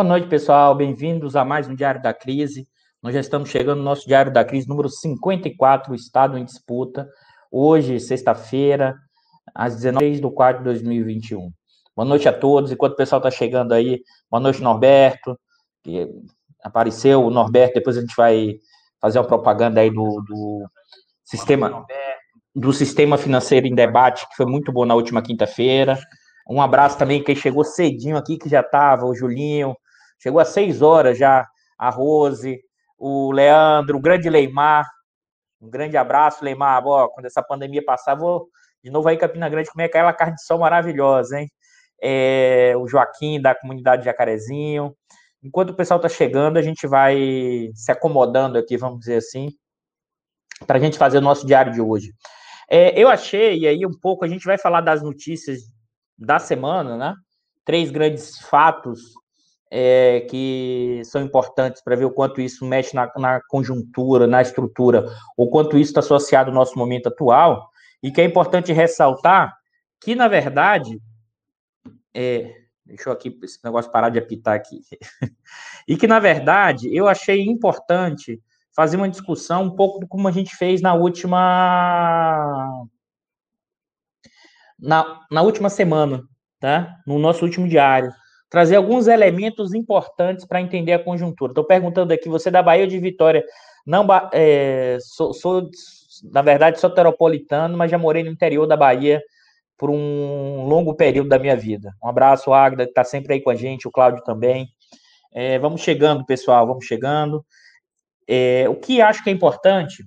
Boa noite, pessoal. Bem-vindos a mais um Diário da Crise. Nós já estamos chegando no nosso Diário da Crise número 54, o Estado em Disputa. Hoje, sexta-feira, às 19 de 4 de 2021. Boa noite a todos. Enquanto o pessoal está chegando aí, boa noite, Norberto, que apareceu. O Norberto, depois a gente vai fazer uma propaganda aí do, do sistema do sistema financeiro em debate, que foi muito bom na última quinta-feira. Um abraço também quem chegou cedinho aqui, que já estava, o Julinho, chegou às seis horas já, a Rose, o Leandro, o grande Leimar, um grande abraço, Leimar, quando essa pandemia passar, vou de novo aí em Campina Grande comer aquela carne de sol maravilhosa, hein? É, o Joaquim, da comunidade Jacarezinho. Enquanto o pessoal está chegando, a gente vai se acomodando aqui, vamos dizer assim, para a gente fazer o nosso diário de hoje. É, eu achei, e aí um pouco, a gente vai falar das notícias da semana, né? Três grandes fatos é, que são importantes para ver o quanto isso mexe na, na conjuntura, na estrutura, ou quanto isso está associado ao nosso momento atual, e que é importante ressaltar que, na verdade, é, deixa eu aqui, esse negócio parar de apitar aqui, e que, na verdade, eu achei importante fazer uma discussão um pouco como a gente fez na última na, na última semana, tá? No nosso último diário, trazer alguns elementos importantes para entender a conjuntura. Estou perguntando aqui, você é da Bahia ou de Vitória? Não, é, sou, sou, na verdade, soteropolitano, mas já morei no interior da Bahia por um longo período da minha vida. Um abraço, Agda, que está sempre aí com a gente, o Cláudio também. É, vamos chegando, pessoal, vamos chegando. É, o que acho que é importante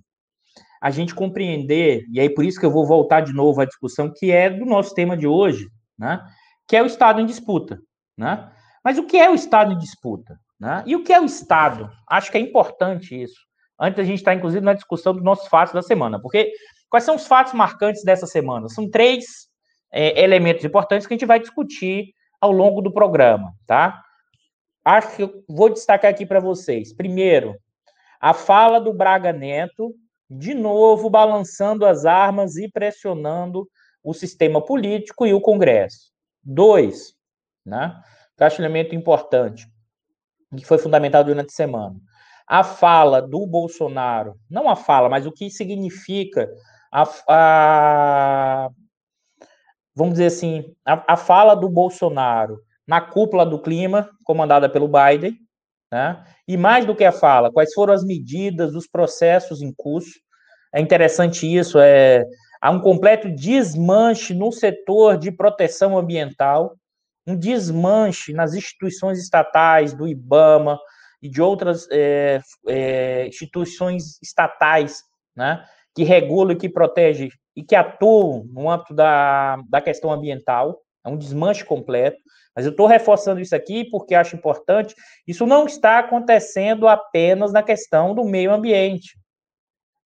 a gente compreender, e aí por isso que eu vou voltar de novo à discussão que é do nosso tema de hoje, né? Que é o Estado em disputa, né? Mas o que é o Estado em disputa? Né? E o que é o Estado? Acho que é importante isso. Antes a gente estar, inclusive, na discussão dos nossos fatos da semana. Porque quais são os fatos marcantes dessa semana? São três é, elementos importantes que a gente vai discutir ao longo do programa, tá? Acho que eu vou destacar aqui para vocês. Primeiro, a fala do Braga Neto, de novo balançando as armas e pressionando o sistema político e o Congresso. Dois, né? Que acho um elemento importante, que foi fundamentado durante a semana. A fala do Bolsonaro, não a fala, mas o que significa a, a vamos dizer assim, a, a fala do Bolsonaro na cúpula do clima, comandada pelo Biden, né? E mais do que a fala, quais foram as medidas, os processos em curso? É interessante isso, é, há um completo desmanche no setor de proteção ambiental, um desmanche nas instituições estatais, do IBAMA e de outras é, é, instituições estatais, né, que regulam e que protegem e que atuam no âmbito da, da questão ambiental, é um desmanche completo. Mas eu estou reforçando isso aqui porque acho importante. Isso não está acontecendo apenas na questão do meio ambiente.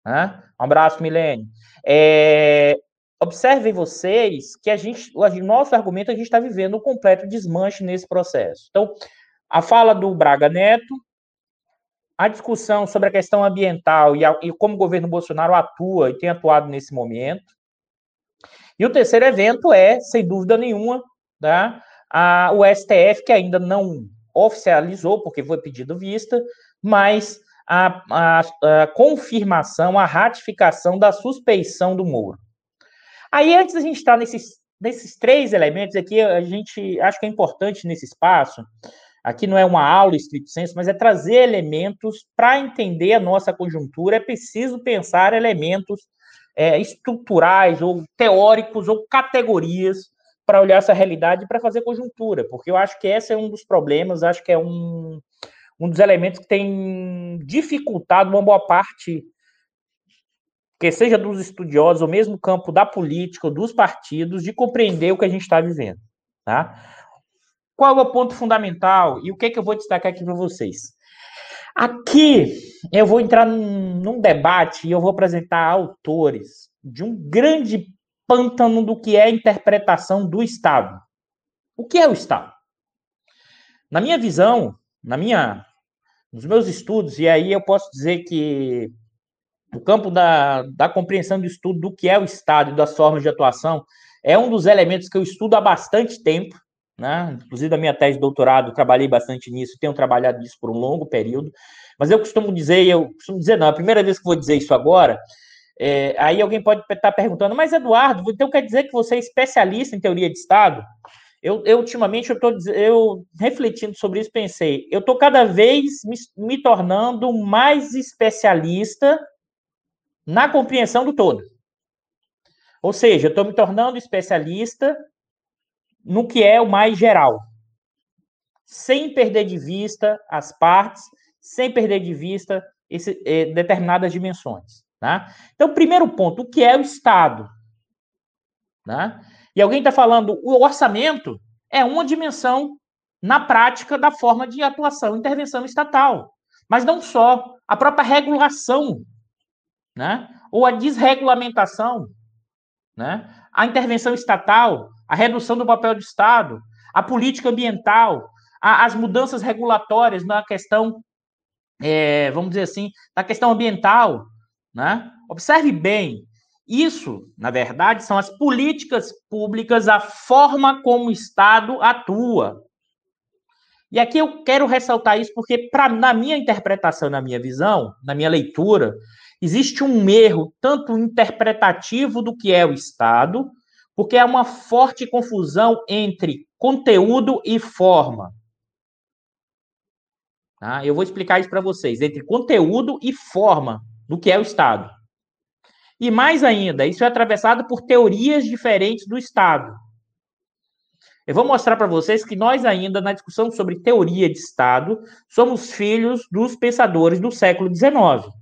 Né? Um abraço, Milene. É, observem vocês que a gente, o nosso argumento, a gente está vivendo um completo desmanche nesse processo. Então, a fala do Braga Neto, a discussão sobre a questão ambiental e, a, e como o governo Bolsonaro atua e tem atuado nesse momento. E o terceiro evento é, sem dúvida nenhuma, tá? a, o STF, que ainda não oficializou, porque foi pedido vista, mas a, a, a, confirmação, a ratificação da suspeição do Moro. Aí, antes da gente estar nesses, nesses três elementos aqui, a gente acho que é importante nesse espaço, aqui não é uma aula estrito senso, mas é trazer elementos para entender a nossa conjuntura, é preciso pensar elementos é, estruturais ou teóricos ou categorias para olhar essa realidade e para fazer conjuntura, porque eu acho que esse é um dos problemas, acho que é um, um dos elementos que tem dificultado uma boa parte, que seja dos estudiosos, ou mesmo campo da política, ou dos partidos, de compreender o que a gente está vivendo. Tá? Qual é o ponto fundamental e o que, é que eu vou destacar aqui para vocês? Aqui eu vou entrar num, num debate e eu vou apresentar autores de um grande pântano do que é a interpretação do Estado. O que é o Estado? Na minha visão, na minha, nos meus estudos, e aí eu posso dizer que o campo da, da compreensão do estudo do que é o Estado e das formas de atuação é um dos elementos que eu estudo há bastante tempo, né? Inclusive, da minha tese de doutorado, trabalhei bastante nisso, tenho trabalhado nisso por um longo período. Mas eu costumo dizer, eu costumo dizer, não, a primeira vez que vou dizer isso agora, é, aí alguém pode estar perguntando, mas Eduardo, então quer dizer que você é especialista em teoria de Estado? Eu, eu ultimamente, eu estou eu, refletindo sobre isso, pensei, eu estou cada vez me, me tornando mais especialista na compreensão do todo. Ou seja, eu estou me tornando especialista no que é o mais geral, sem perder de vista as partes, sem perder de vista esse, eh, determinadas dimensões. Né? Então, primeiro ponto, o que é o Estado? Né? E alguém está falando, o orçamento é uma dimensão na prática da forma de atuação, intervenção estatal. Mas não só, a própria regulação, né? ou a desregulamentação, né? a intervenção estatal, a redução do papel do Estado, a política ambiental, a, as mudanças regulatórias na questão, é, vamos dizer assim, na questão ambiental. Né? Observe bem, isso, na verdade, são as políticas públicas, a forma como o Estado atua. E aqui eu quero ressaltar isso porque, pra, na minha interpretação, na minha visão, na minha leitura, existe um erro tanto interpretativo do que é o Estado, porque há uma forte confusão entre conteúdo e forma. Tá? Eu vou explicar isso para vocês, entre conteúdo e forma do que é o Estado. E mais ainda, isso é atravessado por teorias diferentes do Estado. Eu vou mostrar para vocês que nós ainda, na discussão sobre teoria de Estado, somos filhos dos pensadores do século XIX.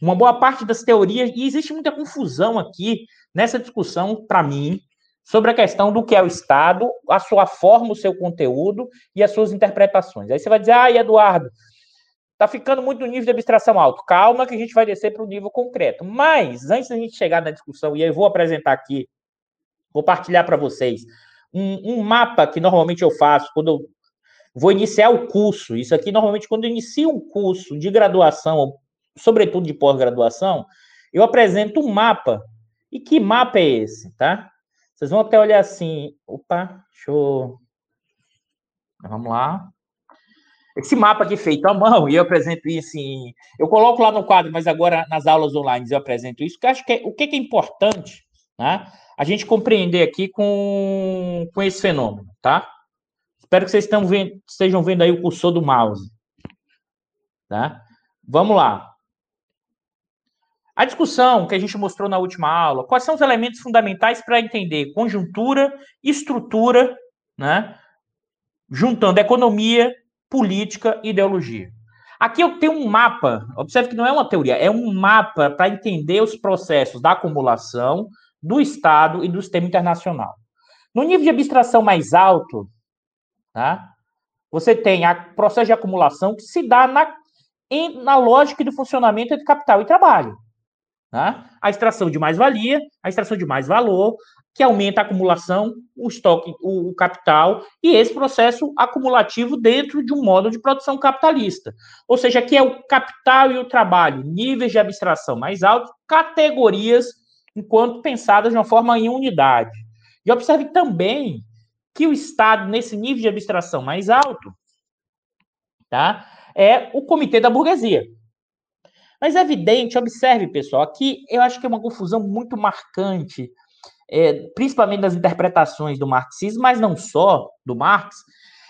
Uma boa parte das teorias, e existe muita confusão aqui nessa discussão, para mim, sobre a questão do que é o Estado, a sua forma, o seu conteúdo e as suas interpretações. Aí você vai dizer, ah, Eduardo, Está ficando muito no nível de abstração alto. Calma que a gente vai descer para o nível concreto. Mas, antes da gente chegar na discussão, e aí eu vou apresentar aqui, vou partilhar para vocês um, um, mapa que normalmente eu faço quando eu vou iniciar o curso. Isso aqui, normalmente, quando eu inicio um curso de graduação, sobretudo de pós-graduação, eu apresento um mapa. E que mapa é esse, tá? Vocês vão até olhar assim. Opa, deixa eu. Vamos lá esse mapa aqui feito à mão, e eu apresento isso em. Eu coloco lá no quadro, mas agora nas aulas online eu apresento isso, que eu acho que é, o que é importante né, a gente compreender aqui com, com esse fenômeno, tá? Espero que vocês vendo, estejam vendo aí o cursor do mouse. Tá? Vamos lá. A discussão que a gente mostrou na última aula, quais são os elementos fundamentais para entender conjuntura, estrutura, né? Juntando economia, política e ideologia. Aqui eu tenho um mapa, observe que não é uma teoria, é um mapa para entender os processos da acumulação, do Estado e do sistema internacional. No nível de abstração mais alto, tá, você tem o processo de acumulação que se dá na, em, na lógica do funcionamento entre capital e trabalho. Tá? A extração de mais-valia, a extração de mais valor, que aumenta a acumulação, o estoque, o, o, capital e esse processo acumulativo dentro de um modo de produção capitalista. Ou seja, aqui é o capital e o trabalho, níveis de abstração mais altos, categorias enquanto pensadas de uma forma em unidade. E observe também que o Estado, nesse nível de abstração mais alto, tá, é o comitê da burguesia. Mas é evidente, observe, pessoal, aqui eu acho que é uma confusão muito marcante é, principalmente das interpretações do marxismo, mas não só do Marx,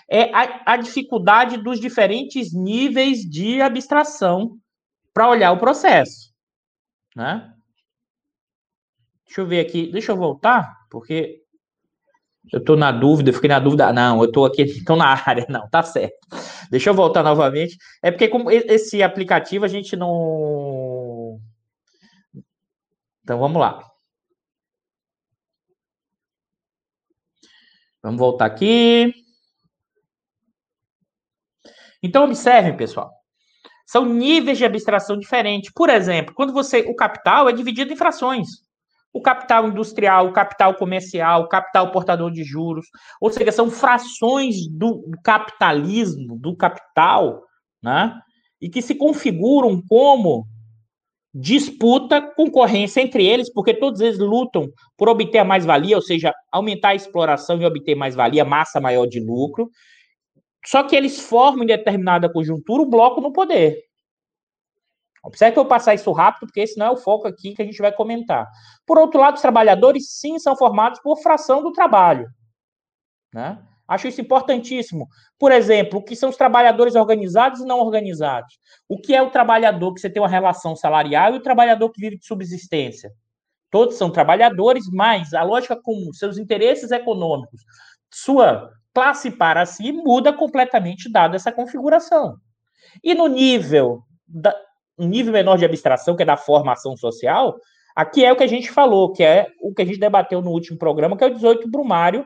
é a, a dificuldade dos diferentes níveis de abstração para olhar o processo. Né? Deixa eu ver aqui, deixa eu voltar, porque eu estou na dúvida, fiquei na dúvida. Não, eu estou aqui, estou na área, não, tá certo. Deixa eu voltar novamente. É porque como esse aplicativo a gente não. Então vamos lá. Vamos voltar aqui. Então, observem, pessoal. São níveis de abstração diferentes. Por exemplo, quando você. O capital é dividido em frações. O capital industrial, o capital comercial, o capital portador de juros. Ou seja, são frações do capitalismo, do capital, né? E que se configuram como disputa, concorrência entre eles, porque todos eles lutam por obter mais-valia, ou seja, aumentar a exploração e obter mais-valia, massa maior de lucro. Só que eles formam em determinada conjuntura o bloco no poder. Observe que eu vou passar isso rápido, porque esse não é o foco aqui que a gente vai comentar. Por outro lado, os trabalhadores, sim, são formados por fração do trabalho. Né? Acho isso importantíssimo. Por exemplo, o que são os trabalhadores organizados e não organizados? O que é o trabalhador que você tem uma relação salarial e o trabalhador que vive de subsistência? Todos são trabalhadores, mas a lógica comum, seus interesses econômicos, sua classe para si muda completamente dada essa configuração. E no nível da, um nível menor de abstração, que é da formação social, aqui é o que a gente falou, que é o que a gente debateu no último programa, que é o 18 Brumário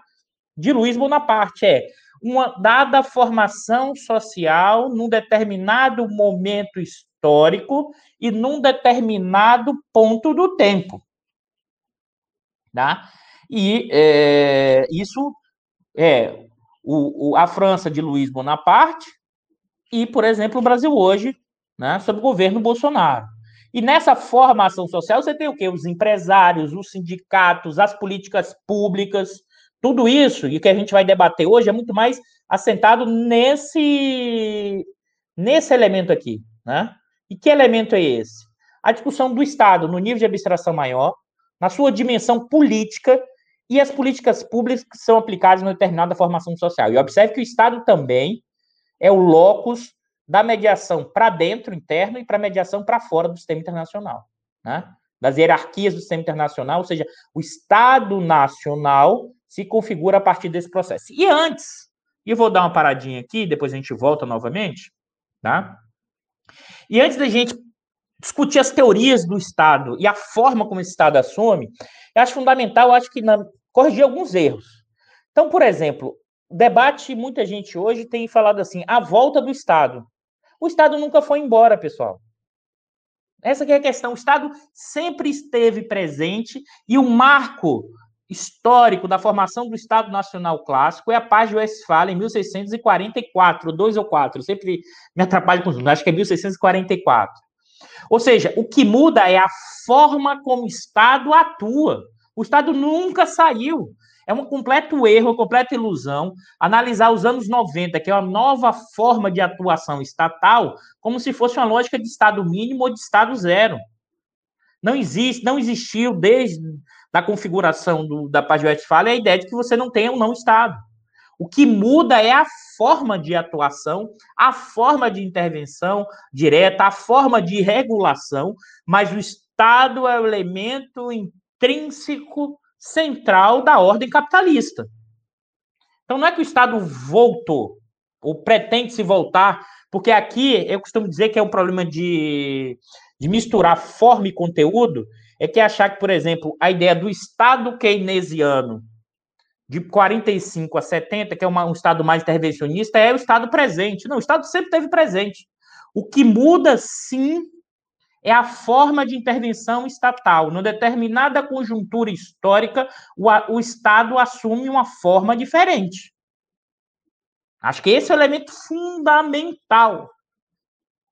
de Luiz Bonaparte. É uma dada formação social num determinado momento histórico e num determinado ponto do tempo. Tá? E é, isso é o, o, a França de Luiz Bonaparte e, por exemplo, o Brasil hoje, né, sob o governo Bolsonaro. E nessa formação social você tem o quê? Os empresários, os sindicatos, as políticas públicas, tudo isso, e o que a gente vai debater hoje é muito mais assentado nesse, nesse elemento aqui. Né? E que elemento é esse? A discussão do Estado no nível de abstração maior, na sua dimensão política, e as políticas públicas que são aplicadas em determinada formação social. E observe que o Estado também é o locus da mediação para dentro, interno, e para mediação para fora do sistema internacional, né? das hierarquias do sistema internacional, ou seja, o Estado nacional se configura a partir desse processo. E antes, e vou dar uma paradinha aqui, depois a gente volta novamente, tá? E antes da gente discutir as teorias do Estado e a forma como esse Estado assume, eu acho fundamental, eu acho que na, corrigir alguns erros. Então, por exemplo, debate, muita gente hoje tem falado assim, a volta do Estado. O Estado nunca foi embora, pessoal. Essa é a questão. O Estado sempre esteve presente e o marco histórico da formação do Estado Nacional Clássico é a paz de Westfália, em 1644, dois ou quatro. Sempre me atrapalho com os números, acho que é 1644. Ou seja, o que muda é a forma como o Estado atua. O Estado nunca saiu. É um completo erro, uma completa ilusão analisar os anos 90, que é uma nova forma de atuação estatal, como se fosse uma lógica de Estado mínimo ou de Estado zero. Não existe, não existiu desde a configuração do, da paz de a ideia de que você não tenha um não Estado. O que muda é a forma de atuação, a forma de intervenção direta, a forma de regulação, mas o Estado é o elemento intrínseco central da ordem capitalista. Então não é que o Estado voltou, ou pretende se voltar, porque aqui eu costumo dizer que é um problema de, de misturar forma e conteúdo, é que achar que, por exemplo, a ideia do Estado keynesiano de 45 a 70, que é uma, um Estado mais intervencionista, é o Estado presente. Não, o Estado sempre esteve presente. O que muda, sim, é a forma de intervenção estatal. Numa determinada conjuntura histórica, o, o Estado assume uma forma diferente. Acho que esse é o elemento fundamental.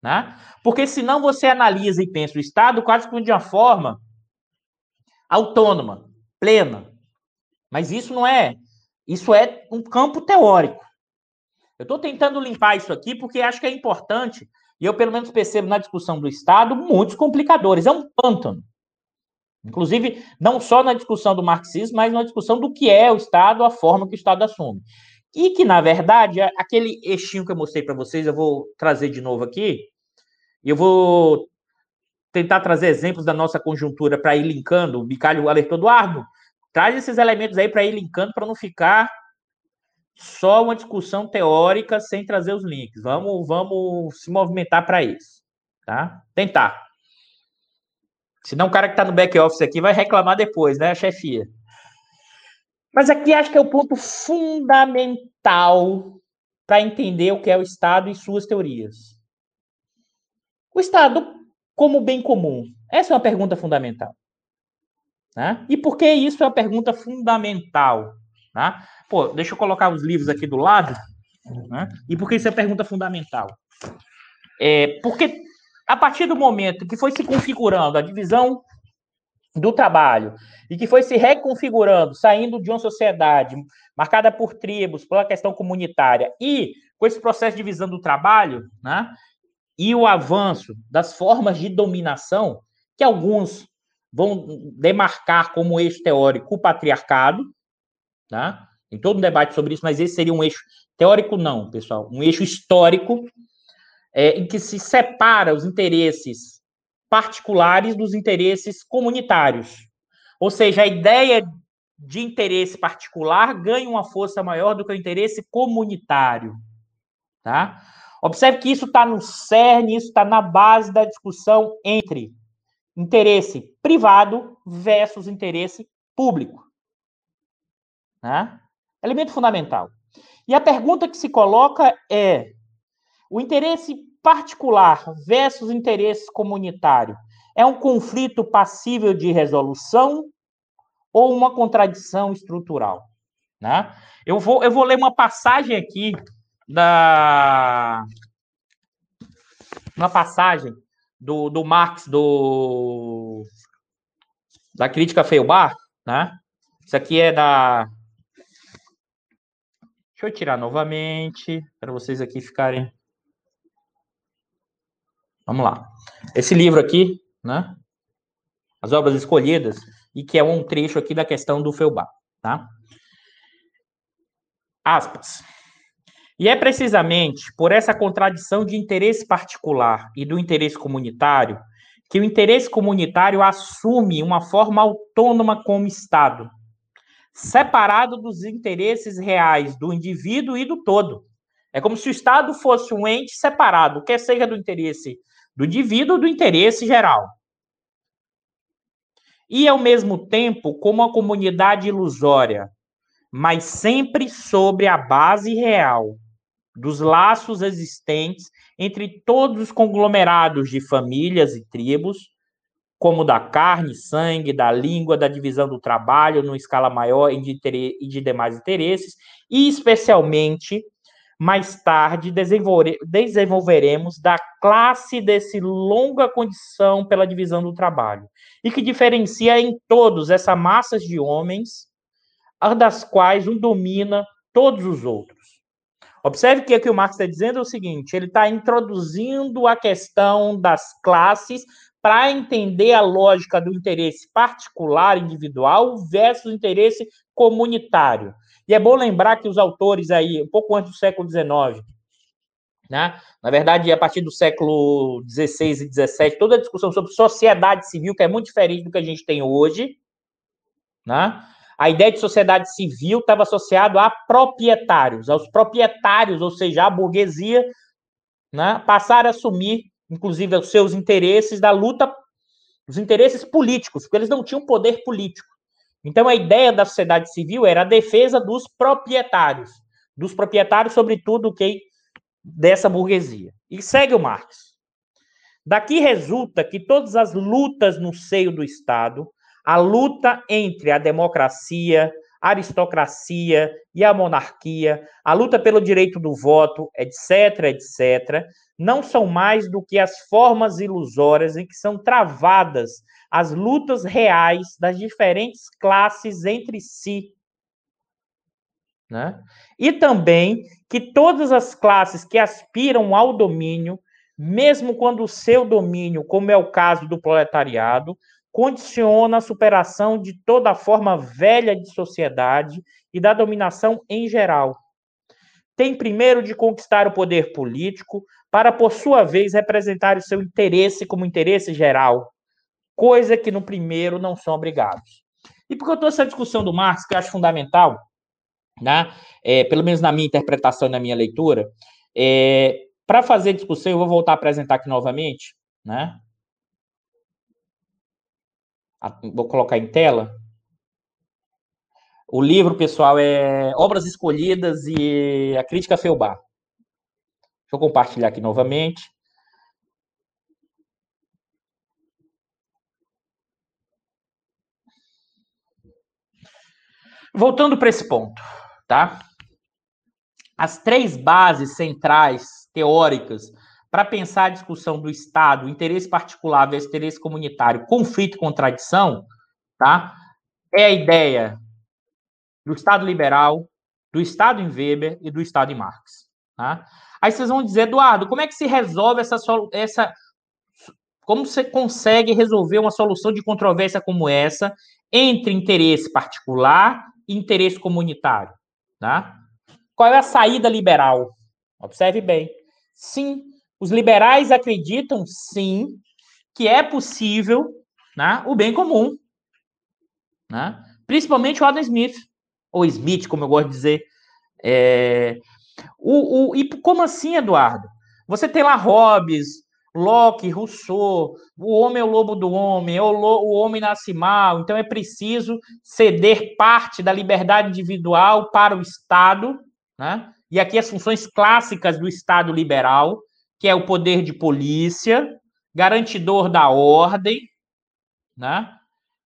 Né? Porque senão você analisa e pensa o Estado quase como de uma forma autônoma, plena. Mas isso não é. Isso é um campo teórico. Eu estou tentando limpar isso aqui porque acho que é importante e eu, pelo menos, percebo na discussão do Estado muitos complicadores. É um pântano. Inclusive, não só na discussão do marxismo, mas na discussão do que é o Estado, a forma que o Estado assume. E que, na verdade, aquele eixinho que eu mostrei para vocês, eu vou trazer de novo aqui. Eu vou tentar trazer exemplos da nossa conjuntura para ir linkando. O Bicalho alertou Eduardo, traz esses elementos aí para ir linkando para não ficar só uma discussão teórica sem trazer os links. Vamos, vamos se movimentar para isso, tá? Tentar. Senão o cara que está no back office aqui vai reclamar depois, né, chefia. Mas aqui acho que é o ponto fundamental para entender o que é o Estado e suas teorias. O Estado como bem comum. Essa é uma pergunta fundamental. Né? E por que isso é uma pergunta fundamental? Tá? Pô, deixa eu colocar os livros aqui do lado. Né? E por que isso é pergunta fundamental? É, porque a partir do momento que foi se configurando a divisão do trabalho e que foi se reconfigurando, saindo de uma sociedade marcada por tribos, pela questão comunitária e com esse processo de divisão do trabalho, né, e o avanço das formas de dominação, que alguns vão demarcar como eixo teórico o patriarcado, tá? Tem todo um debate sobre isso, mas esse seria um eixo teórico, não, pessoal, um eixo histórico é, em que se separa os interesses particulares dos interesses comunitários. Ou seja, a ideia de interesse particular ganha uma força maior do que o interesse comunitário. Tá? Observe que isso está no cerne, isso está na base da discussão entre interesse privado versus interesse público. Né? Elemento fundamental. E a pergunta que se coloca é: o interesse particular versus interesse comunitário é um conflito passível de resolução ou uma contradição estrutural? Né? Eu, vou, eu vou ler uma passagem aqui da. Uma passagem do, do Marx do, da crítica Feubar, né? Isso aqui é da. Deixa eu tirar novamente, para vocês aqui ficarem. Vamos lá. Esse livro aqui, né? As obras escolhidas, e que é um trecho aqui da questão do Feubar, tá? Aspas. E é precisamente por essa contradição de interesse particular e do interesse comunitário que o interesse comunitário assume uma forma autônoma como Estado, separado dos interesses reais do indivíduo e do todo. É como se o Estado fosse um ente separado, quer seja do interesse do indivíduo do interesse geral. E, ao mesmo tempo, como uma comunidade ilusória, mas sempre sobre a base real dos laços existentes entre todos os conglomerados de famílias e tribos, como da carne, sangue, da língua, da divisão do trabalho, numa escala maior e de, de demais interesses, e especialmente mais tarde desenvolveremos da classe desse longa condição pela divisão do trabalho, e que diferencia em todos essa massa de homens, das quais um domina todos os outros. Observe que aqui o Marx está dizendo é o seguinte: ele está introduzindo a questão das classes para entender a lógica do interesse particular individual versus interesse comunitário. E é bom lembrar que os autores aí, um pouco antes do século XIX, né? Na verdade, a partir do século XVI e XVII, toda a discussão sobre sociedade civil, que é muito diferente do que a gente tem hoje, né? A ideia de sociedade civil estava associada a proprietários, aos proprietários, ou seja, a burguesia, né? passaram a assumir, inclusive, os seus interesses da luta, os interesses políticos, porque eles não tinham poder político. Então, a ideia da sociedade civil era a defesa dos proprietários, dos proprietários, sobretudo, quem dessa burguesia. E segue o Marx. Daqui resulta que todas as lutas no seio do Estado, a luta entre a democracia, a aristocracia e a monarquia, a luta pelo direito do voto, etc., etc., não são mais do que as formas ilusórias em que são travadas as lutas reais das diferentes classes entre si. Né? E também que todas as classes que aspiram ao domínio, mesmo quando o seu domínio, como é o caso do proletariado, condiciona a superação de toda a forma velha de sociedade e da dominação em geral. Tem primeiro de conquistar o poder político, para, por sua vez, representar o seu interesse como interesse geral, coisa que no primeiro não são obrigados. E por que eu trouxe essa discussão do Marx, que eu acho fundamental, né? É, pelo menos na minha interpretação e na minha leitura, é, para fazer discussão, eu vou voltar a apresentar aqui novamente, né? Vou colocar em tela. O livro, pessoal, é Obras Escolhidas e a Crítica Feubar. Deixa eu compartilhar aqui novamente. Voltando para esse ponto, tá? As três bases centrais teóricas para pensar a discussão do Estado, interesse particular versus interesse comunitário, conflito e contradição, tá? É a ideia do Estado liberal, do Estado em Weber e do Estado em Marx. Tá? Aí vocês vão dizer, Eduardo, como é que se resolve essa, essa. Como você consegue resolver uma solução de controvérsia como essa entre interesse particular e interesse comunitário? Tá? Qual é a saída liberal? Observe bem. Sim, os liberais acreditam, sim, que é possível né, o bem comum. Né? Principalmente o Adam Smith, ou Smith, como eu gosto de dizer. É... O, o, e como assim, Eduardo? Você tem lá Hobbes, Locke, Rousseau, o homem é o lobo do homem, é o, lo, o homem nasce mal, então é preciso ceder parte da liberdade individual para o Estado, né? E aqui as funções clássicas do Estado liberal, que é o poder de polícia, garantidor da ordem, né?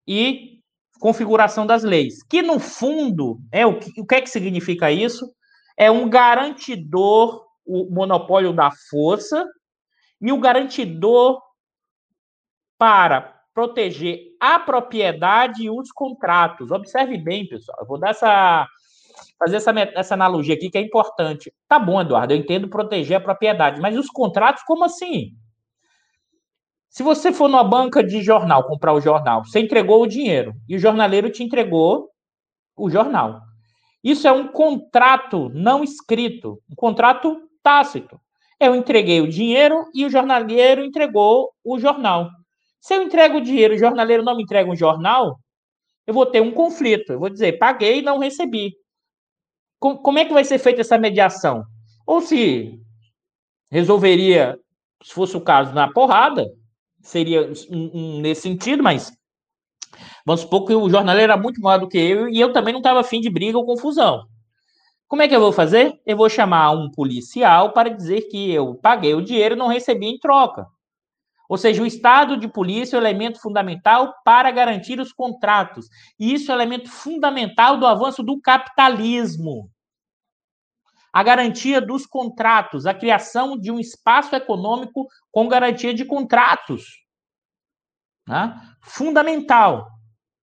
E configuração das leis, que no fundo é o que, o que é que significa isso? É um garantidor, o monopólio da força e o garantidor para proteger a propriedade e os contratos. Observe bem, pessoal. Eu vou dar essa fazer essa, essa analogia aqui que é importante. Tá bom, Eduardo, eu entendo proteger a propriedade, mas os contratos, como assim? Se você for numa banca de jornal comprar o jornal, você entregou o dinheiro e o jornaleiro te entregou o jornal. Isso é um contrato não escrito, um contrato tácito. Eu entreguei o dinheiro e o jornaleiro entregou o jornal. Se eu entrego o dinheiro e o jornaleiro não me entrega um jornal, eu vou ter um conflito. Eu vou dizer, paguei e não recebi como é que vai ser feita essa mediação? Ou se resolveria, se fosse o caso, na porrada, seria nesse sentido, mas vamos supor que o jornaleiro era muito maior do que eu e eu também não estava afim de briga ou confusão. Como é que eu vou fazer? Eu vou chamar um policial para dizer que eu paguei o dinheiro e não recebi em troca. Ou seja, o estado de polícia é o elemento fundamental para garantir os contratos. E isso é o elemento fundamental do avanço do capitalismo. A garantia dos contratos, a criação de um espaço econômico com garantia de contratos. Né? Fundamental.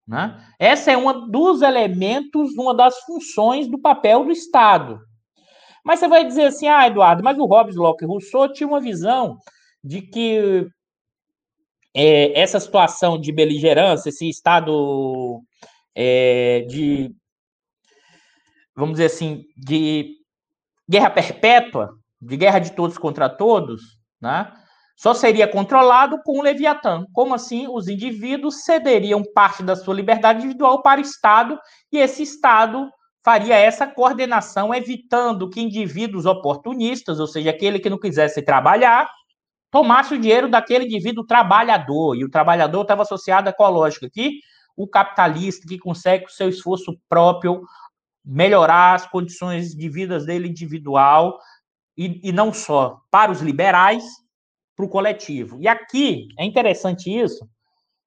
Né? Essa é um dos elementos, uma das funções do papel do Estado. Mas você vai dizer assim, ah, Eduardo, mas o Hobbes, Locke e Rousseau tinha uma visão de que é, essa situação de beligerância, esse estado é, de, vamos dizer assim, de guerra perpétua, de guerra de todos contra todos, né? Só seria controlado com o Leviatã. Como assim? Os indivíduos cederiam parte da sua liberdade individual para o Estado e esse Estado faria essa coordenação, evitando que indivíduos oportunistas, ou seja, aquele que não quisesse trabalhar, tomasse o dinheiro daquele indivíduo trabalhador, e o trabalhador estava associado à lógica aqui, o capitalista que consegue com seu esforço próprio melhorar as condições de vida dele individual, e, e não só para os liberais, para o coletivo. E aqui é interessante isso,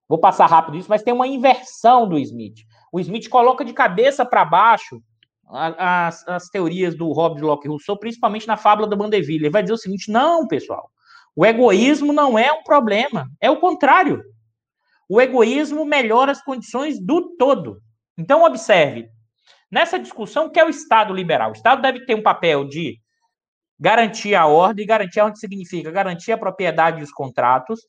vou passar rápido isso, mas tem uma inversão do Smith. O Smith coloca de cabeça para baixo as, as, teorias do Hobbes, Locke Rousseau, principalmente na fábula do Mandeville. Ele vai dizer o seguinte: não, pessoal, o egoísmo não é um problema, é o contrário. O egoísmo melhora as condições do todo. Então, observe, nessa discussão, o que é o Estado liberal? O Estado deve ter um papel de garantir a ordem, garantir a ordem significa garantir a propriedade dos contratos,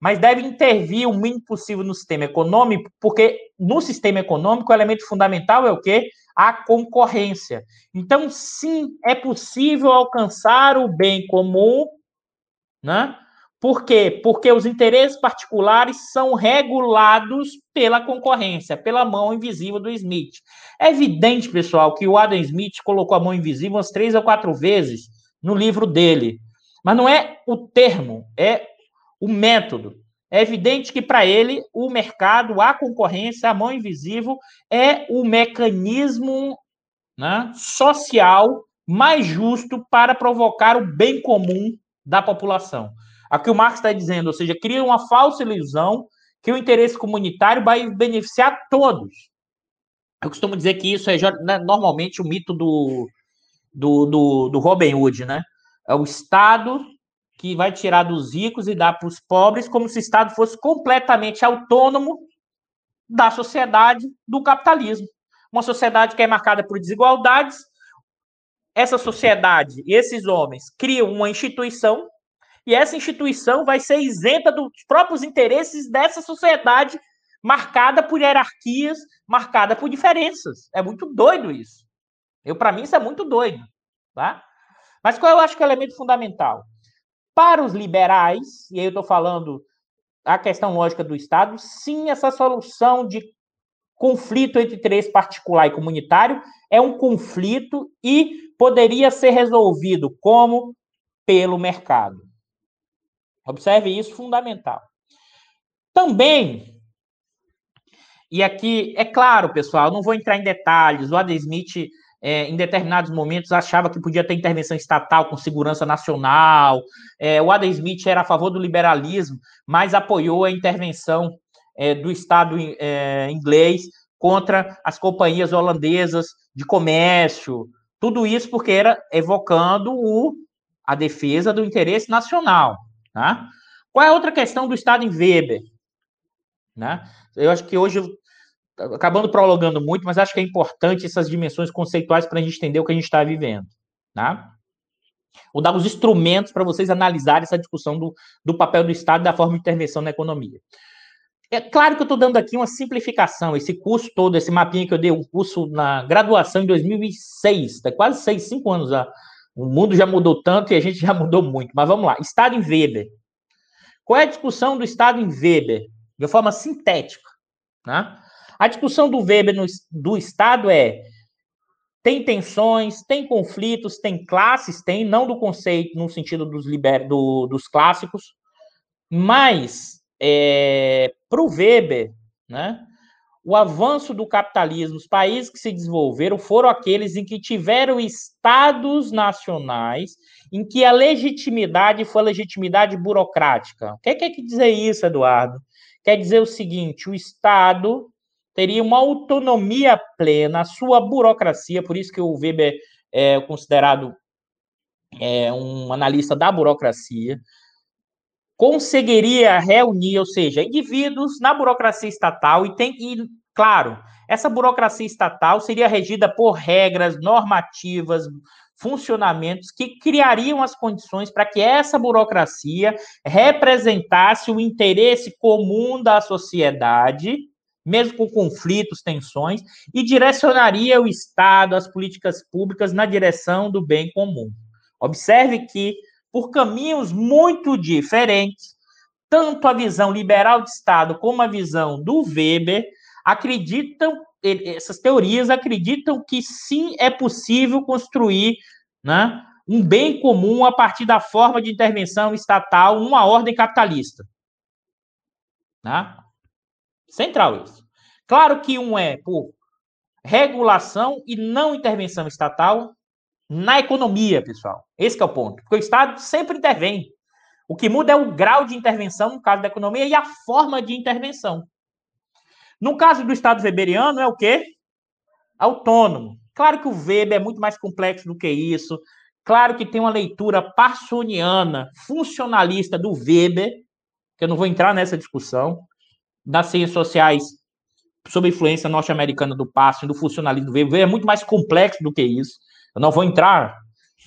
mas deve intervir o mínimo possível no sistema econômico, porque no sistema econômico o elemento fundamental é o quê? A concorrência. Então, sim, é possível alcançar o bem comum né? Por quê? Porque os interesses particulares são regulados pela concorrência, pela mão invisível do Smith. É evidente, pessoal, que o Adam Smith colocou a mão invisível umas três ou quatro vezes no livro dele. Mas não é o termo, é o método. É evidente que para ele o mercado, a concorrência, a mão invisível é o mecanismo né, social mais justo para provocar o bem comum da população. Aqui o Marx está dizendo, ou seja, cria uma falsa ilusão que o interesse comunitário vai beneficiar todos. Eu costumo dizer que isso é né, normalmente o mito do, do, do, do Robin Hood, né? É o Estado que vai tirar dos ricos e dar para os pobres, como se o Estado fosse completamente autônomo da sociedade do capitalismo. Uma sociedade que é marcada por desigualdades. Essa sociedade e esses homens criam uma instituição e essa instituição vai ser isenta dos próprios interesses dessa sociedade marcada por hierarquias, marcada por diferenças. É muito doido isso. Eu para mim isso é muito doido, tá? Mas qual eu acho que é o elemento fundamental? Para os liberais, e aí eu estou falando a questão lógica do Estado, sim, essa solução de conflito entre interesse particular e comunitário é um conflito e poderia ser resolvido como pelo mercado. Observe isso, fundamental. Também, e aqui, é claro, pessoal, não vou entrar em detalhes, o Adam Smith, é, em determinados momentos, achava que podia ter intervenção estatal com segurança nacional, é, o Adam Smith era a favor do liberalismo, mas apoiou a intervenção é, do Estado é, inglês contra as companhias holandesas de comércio, tudo isso porque era evocando o, a defesa do interesse nacional. Tá? Qual é a outra questão do Estado em Weber? Né? Eu acho que hoje, acabando prolongando muito, mas acho que é importante essas dimensões conceituais para a gente entender o que a gente está vivendo. Tá? Vou dar os instrumentos para vocês analisarem essa discussão do, do papel do Estado e da forma de intervenção na economia. É claro que eu estou dando aqui uma simplificação. Esse curso todo, esse mapinha que eu dei, um curso na graduação em 2006, tá quase seis, cinco anos já o mundo já mudou tanto e a gente já mudou muito. Mas vamos lá. Estado em Weber. Qual é a discussão do Estado em Weber? De forma sintética. Né? A discussão do Weber no, do Estado é tem tensões, tem conflitos, tem classes, tem, não do conceito no sentido dos, liber, do, dos clássicos, mas é, para o Weber, né, o avanço do capitalismo, os países que se desenvolveram foram aqueles em que tiveram estados nacionais em que a legitimidade foi a legitimidade burocrática. O que quer dizer isso, Eduardo? Quer dizer o seguinte: o Estado teria uma autonomia plena, a sua burocracia, por isso que o Weber é considerado é, um analista da burocracia, conseguiria reunir, ou seja, indivíduos na burocracia estatal e tem e claro, essa burocracia estatal seria regida por regras normativas, funcionamentos que criariam as condições para que essa burocracia representasse o interesse comum da sociedade, mesmo com conflitos, tensões, e direcionaria o Estado, as políticas públicas na direção do bem comum. Observe que por caminhos muito diferentes, tanto a visão liberal de Estado como a visão do Weber acreditam, essas teorias acreditam que sim é possível construir né, um bem comum a partir da forma de intervenção estatal numa ordem capitalista. Né? Central isso. Claro que um é por regulação e não intervenção estatal, na economia, pessoal. Esse é o ponto. Porque o Estado sempre intervém. O que muda é o grau de intervenção, no caso da economia, e a forma de intervenção. No caso do Estado weberiano, é o quê? Autônomo. Claro que o Weber é muito mais complexo do que isso. Claro que tem uma leitura parsoniana, funcionalista do Weber, que eu não vou entrar nessa discussão, das ciências sociais sob influência norte-americana do Passo, do funcionalismo do Weber, é muito mais complexo do que isso. Eu não vou entrar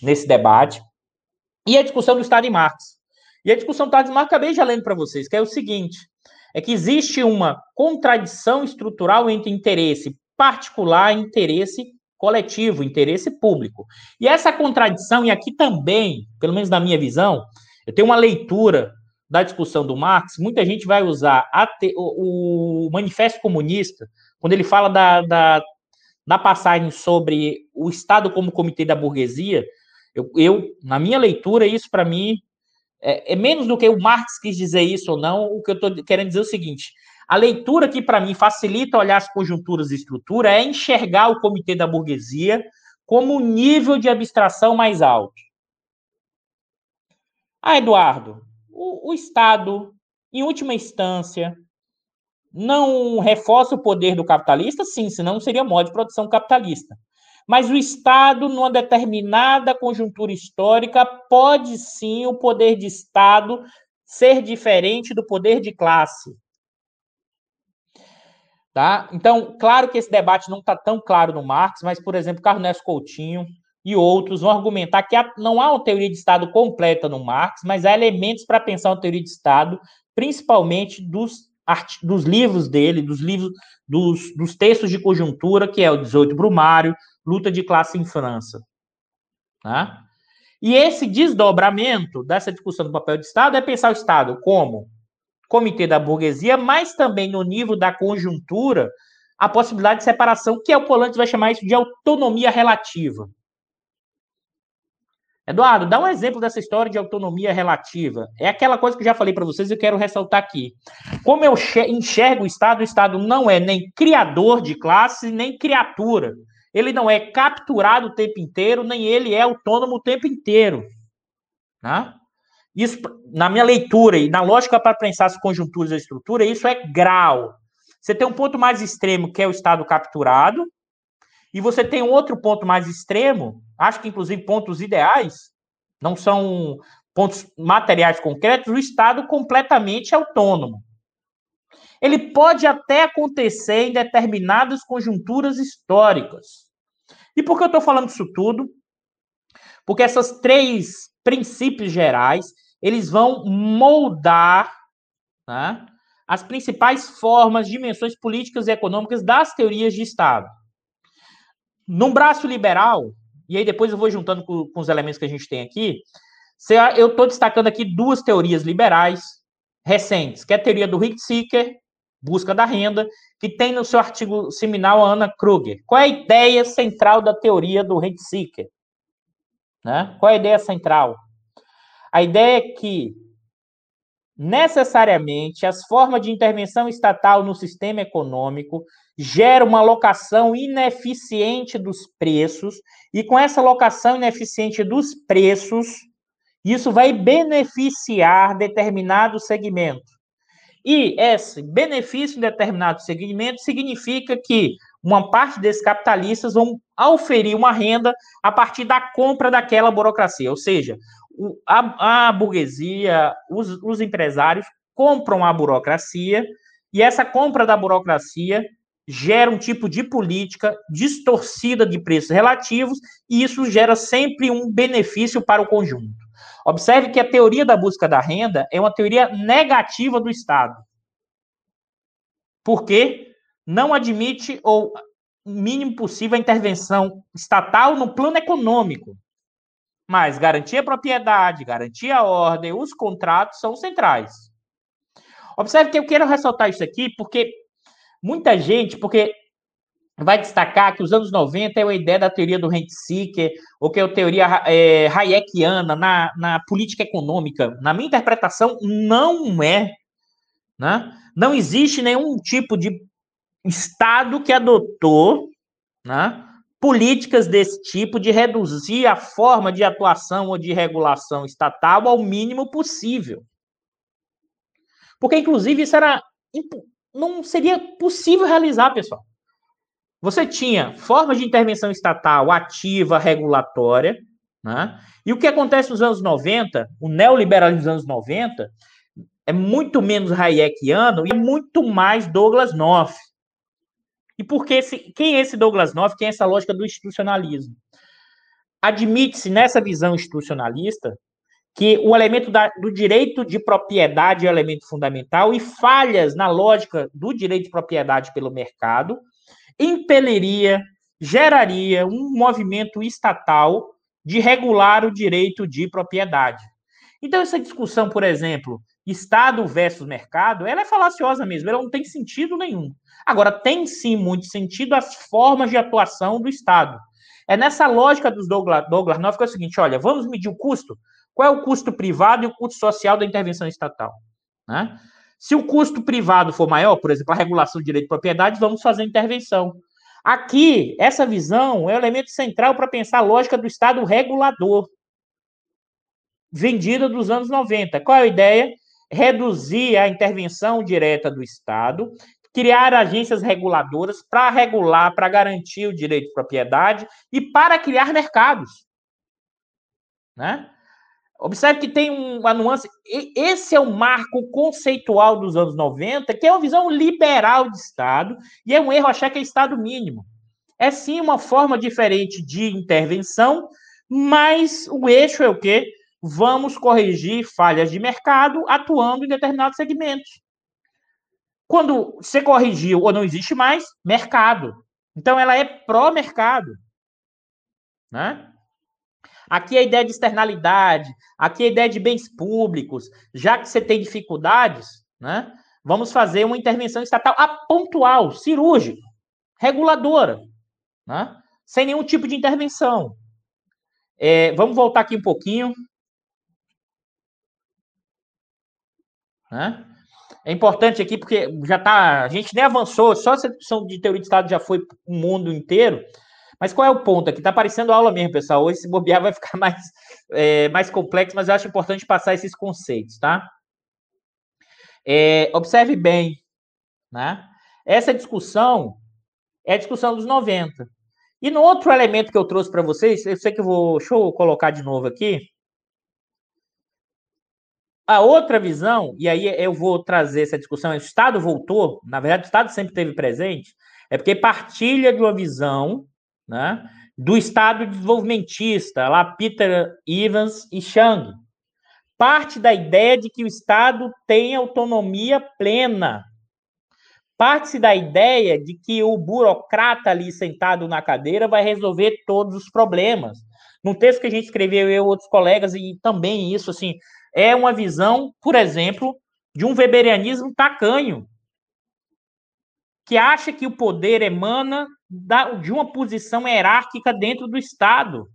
nesse debate. E a discussão do Estado de Marx. E a discussão do Estado de Marx, acabei já lendo para vocês, que é o seguinte: é que existe uma contradição estrutural entre interesse particular e interesse coletivo, interesse público. E essa contradição, e aqui também, pelo menos na minha visão, eu tenho uma leitura da discussão do Marx, muita gente vai usar te, o, o, Manifesto Comunista, quando ele fala da, da na passagem sobre o Estado como comitê da burguesia, eu, eu na minha leitura, isso para mim é, é, menos do que o Marx quis dizer isso ou não. O que eu estou querendo dizer é o seguinte: a leitura que para mim facilita olhar as conjunturas de estrutura é enxergar o comitê da burguesia como um nível de abstração mais alto. Ah, Eduardo, o, o Estado, em última instância, não reforça o poder do capitalista? Sim, senão seria modo de produção capitalista. mas o Estado, numa determinada conjuntura histórica, pode sim o poder de Estado ser diferente do poder de classe. Tá? Então, claro que esse debate não está tão claro no Marx, mas, por exemplo, Carlos Coutinho e outros vão argumentar que não há uma teoria de Estado completa no Marx, mas há elementos para pensar uma teoria de Estado, principalmente dos, dos livros dele, dos livros dos, dos textos de conjuntura, que é o 18 Brumário, Luta de Classe em França. Tá? E esse desdobramento dessa discussão do papel de Estado é pensar o Estado como comitê da burguesia, mas também no nível da conjuntura, a possibilidade de separação, que é o Polanyi vai chamar isso de autonomia relativa. Eduardo, dá um exemplo dessa história de autonomia relativa. É aquela coisa que eu já falei para vocês e eu quero ressaltar aqui. Como eu enxergo o Estado, o Estado não é nem criador de classe, nem criatura. Ele não é capturado o tempo inteiro, nem ele é autônomo o tempo inteiro. Né? Isso, na minha leitura e na lógica para pensar as conjunturas da estrutura, isso é grau. Você tem um ponto mais extremo, que é o Estado capturado, e você tem outro ponto mais extremo, acho que inclusive pontos ideais, não são pontos materiais concretos, o Estado completamente autônomo. Ele pode até acontecer em determinadas conjunturas históricas. E por que eu estou falando isso tudo? Porque essas três princípios gerais eles vão moldar né, as principais formas, dimensões políticas e econômicas das teorias de Estado. No braço liberal, e aí depois eu vou juntando com, com os elementos que a gente tem aqui, eu estou destacando aqui duas teorias liberais recentes, que é a teoria do Rick-Seeker, busca da renda, que tem no seu artigo seminal a Ana Kruger. Qual é a ideia central da teoria do Rick-Seeker? Né? Qual é a ideia central? A ideia é que, necessariamente, as formas de intervenção estatal no sistema econômico geram uma alocação ineficiente dos preços, e com essa alocação ineficiente dos preços, isso vai beneficiar determinado segmento. E esse benefício em determinado segmento significa que uma parte desses capitalistas vão auferir uma renda a partir da compra daquela burocracia, ou seja, a, a burguesia, os, os empresários compram a burocracia e essa compra da burocracia gera um tipo de política distorcida de preços relativos e isso gera sempre um benefício para o conjunto. Observe que a teoria da busca da renda é uma teoria negativa do Estado. Porque não admite ou mínimo possível a intervenção estatal no plano econômico. Mas garantia a propriedade, garantia a ordem, os contratos são centrais. Observe que eu quero ressaltar isso aqui porque muita gente, porque vai destacar que os anos 90 é a ideia da teoria do rent-seeker, ou que é a teoria é, hayekiana na, na política econômica. Na minha interpretação, não é. Né? Não existe nenhum tipo de Estado que adotou né, políticas desse tipo de reduzir a forma de atuação ou de regulação estatal ao mínimo possível. Porque, inclusive, isso era não seria possível realizar, pessoal. Você tinha formas de intervenção estatal ativa, regulatória, né? e o que acontece nos anos 90, o neoliberalismo dos anos 90, é muito menos hayekiano e é muito mais Douglas North. E por que esse, quem é esse Douglas North? Quem é essa lógica do institucionalismo? Admite-se nessa visão institucionalista que o elemento da, do direito de propriedade é o elemento fundamental e falhas na lógica do direito de propriedade pelo mercado impeliria, geraria um movimento estatal de regular o direito de propriedade. Então, essa discussão, por exemplo, Estado versus mercado, ela é falaciosa mesmo, ela não tem sentido nenhum. Agora, tem sim muito sentido as formas de atuação do Estado. É nessa lógica dos Douglas, Douglas North que é o seguinte: olha, vamos medir o custo. Qual é o custo privado e o custo social da intervenção estatal? Né? Se o custo privado for maior, por exemplo, a regulação do direito de propriedade, vamos fazer intervenção. Aqui, essa visão é o elemento central para pensar a lógica do Estado regulador, vendida dos anos 90. Qual é a ideia? reduzir a intervenção direta do Estado, criar agências reguladoras para regular, para garantir o direito de propriedade e para criar mercados. Né? Observe que tem uma nuance. Esse é o marco conceitual dos anos 90, que é uma visão liberal de Estado, e é um erro achar que é Estado mínimo. É sim uma forma diferente de intervenção, mas o eixo é o quê? Vamos corrigir falhas de mercado atuando em determinados segmentos. Quando você corrigiu ou não existe mais, mercado. Então ela é pró-mercado. Né? Aqui a ideia de externalidade, aqui a ideia de bens públicos, já que você tem dificuldades, né? Vamos fazer uma intervenção estatal pontual, cirúrgica, reguladora, né? sem nenhum tipo de intervenção. É, vamos voltar aqui um pouquinho. Né? É importante aqui porque já tá, a gente nem avançou, só essa discussão de teoria de Estado já foi o mundo inteiro. Mas qual é o ponto aqui? Tá parecendo aula mesmo, pessoal. Hoje, se bobear, vai ficar mais, é, mais complexo, mas eu acho importante passar esses conceitos, tá? É, observe bem, né? Essa discussão é a discussão dos 90. E no outro elemento que eu trouxe para vocês, eu sei que eu vou. Deixa eu colocar de novo aqui. A outra visão, e aí eu vou trazer essa discussão, o Estado voltou, na verdade, o Estado sempre esteve presente, é porque partilha de uma visão né, do Estado desenvolvimentista, lá Peter Evans e Chang. Parte da ideia de que o Estado tem autonomia plena. Parte-se da ideia de que o burocrata ali sentado na cadeira vai resolver todos os problemas. Num texto que a gente escreveu, eu e outros colegas, e também isso, assim, é uma visão, por exemplo, de um weberianismo tacanho, que acha que o poder emana da, de uma posição hierárquica dentro do Estado.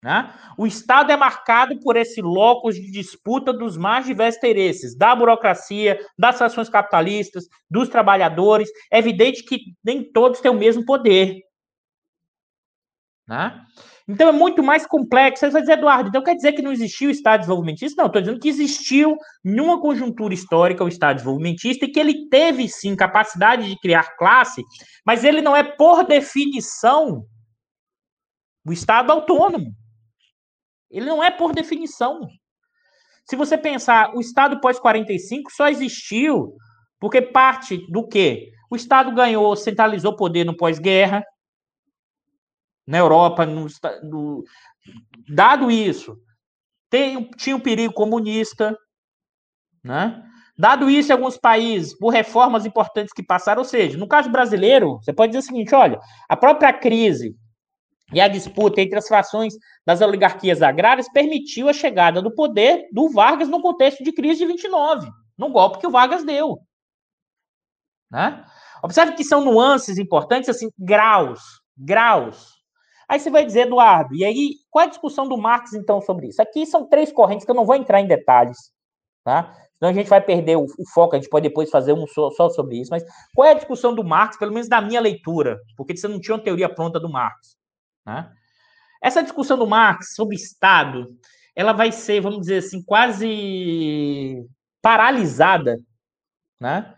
Né? O Estado é marcado por esse locus de disputa dos mais diversos interesses, da burocracia, das ações capitalistas, dos trabalhadores. É evidente que nem todos têm o mesmo poder. Né? Então é muito mais complexo. Você vai dizer, Eduardo, então quer dizer que não existiu o Estado desenvolvimentista? Não, estou dizendo que existiu, numa conjuntura histórica, o Estado desenvolvimentista e que ele teve, sim, capacidade de criar classe, mas ele não é, por definição, o Estado autônomo. Ele não é por definição. Se você pensar, o Estado pós-45 só existiu porque parte do quê? O Estado ganhou, centralizou poder no pós-guerra, na Europa, no, no, dado isso, tem, tinha um perigo comunista, né? Dado isso em alguns países, por reformas importantes que passaram, ou seja, no caso brasileiro, você pode dizer o seguinte: olha, a própria crise e a disputa entre as frações das oligarquias agrárias permitiu a chegada do poder do Vargas no contexto de crise de 29, no golpe que o Vargas deu. Né? Observe que são nuances importantes, assim, graus, graus. Aí você vai dizer, Eduardo, e aí, qual é a discussão do Marx, então, sobre isso? Aqui são três correntes que eu não vou entrar em detalhes, tá? Senão a gente vai perder o, o foco, a gente pode depois fazer um só, só, sobre isso, mas qual é a discussão do Marx, pelo menos da minha leitura? Porque você não tinha uma teoria pronta do Marx, né? Essa discussão do Marx sobre Estado, ela vai ser, vamos dizer assim, quase paralisada, né?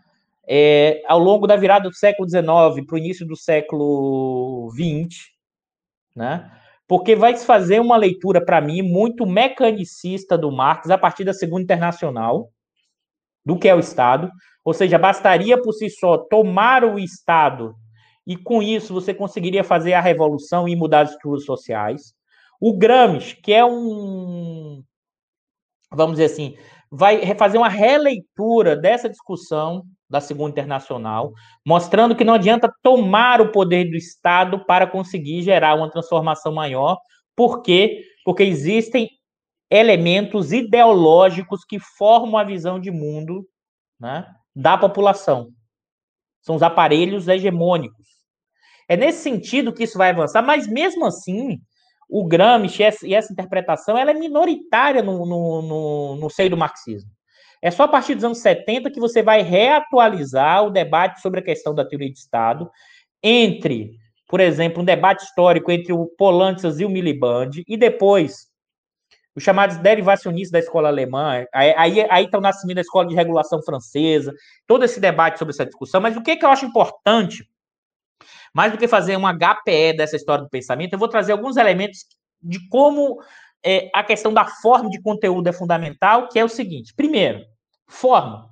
É, ao longo da virada do século XIX para o início do século XX, né? Porque vai se fazer uma leitura, para mim, muito mecanicista do Marx a partir da Segunda Internacional, do que é o Estado. Ou seja, bastaria por si só tomar o Estado e com isso você conseguiria fazer a revolução e mudar as estruturas sociais. O Gramsci, que é um, vamos dizer assim, vai fazer uma releitura dessa discussão da Segunda Internacional, mostrando que não adianta tomar o poder do Estado para conseguir gerar uma transformação maior. Por quê? Porque existem elementos ideológicos que formam a visão de mundo né, da população. São os aparelhos hegemônicos. É nesse sentido que isso vai avançar, mas mesmo assim, o Gramsci e essa interpretação ela é minoritária no, no, no, no seio do marxismo. É só a partir dos anos 70 que você vai reatualizar o debate sobre a questão da teoria de Estado entre, por exemplo, um debate histórico entre o Polantzas e o Miliband, e depois os chamados derivacionistas da escola alemã, aí, aí, aí está o nascimento da escola de regulação francesa, todo esse debate sobre essa discussão, mas o que, que eu acho importante, mais do que fazer um HPE dessa história do pensamento, eu vou trazer alguns elementos de como é, a questão da forma de conteúdo é fundamental, que é o seguinte, primeiro, forma.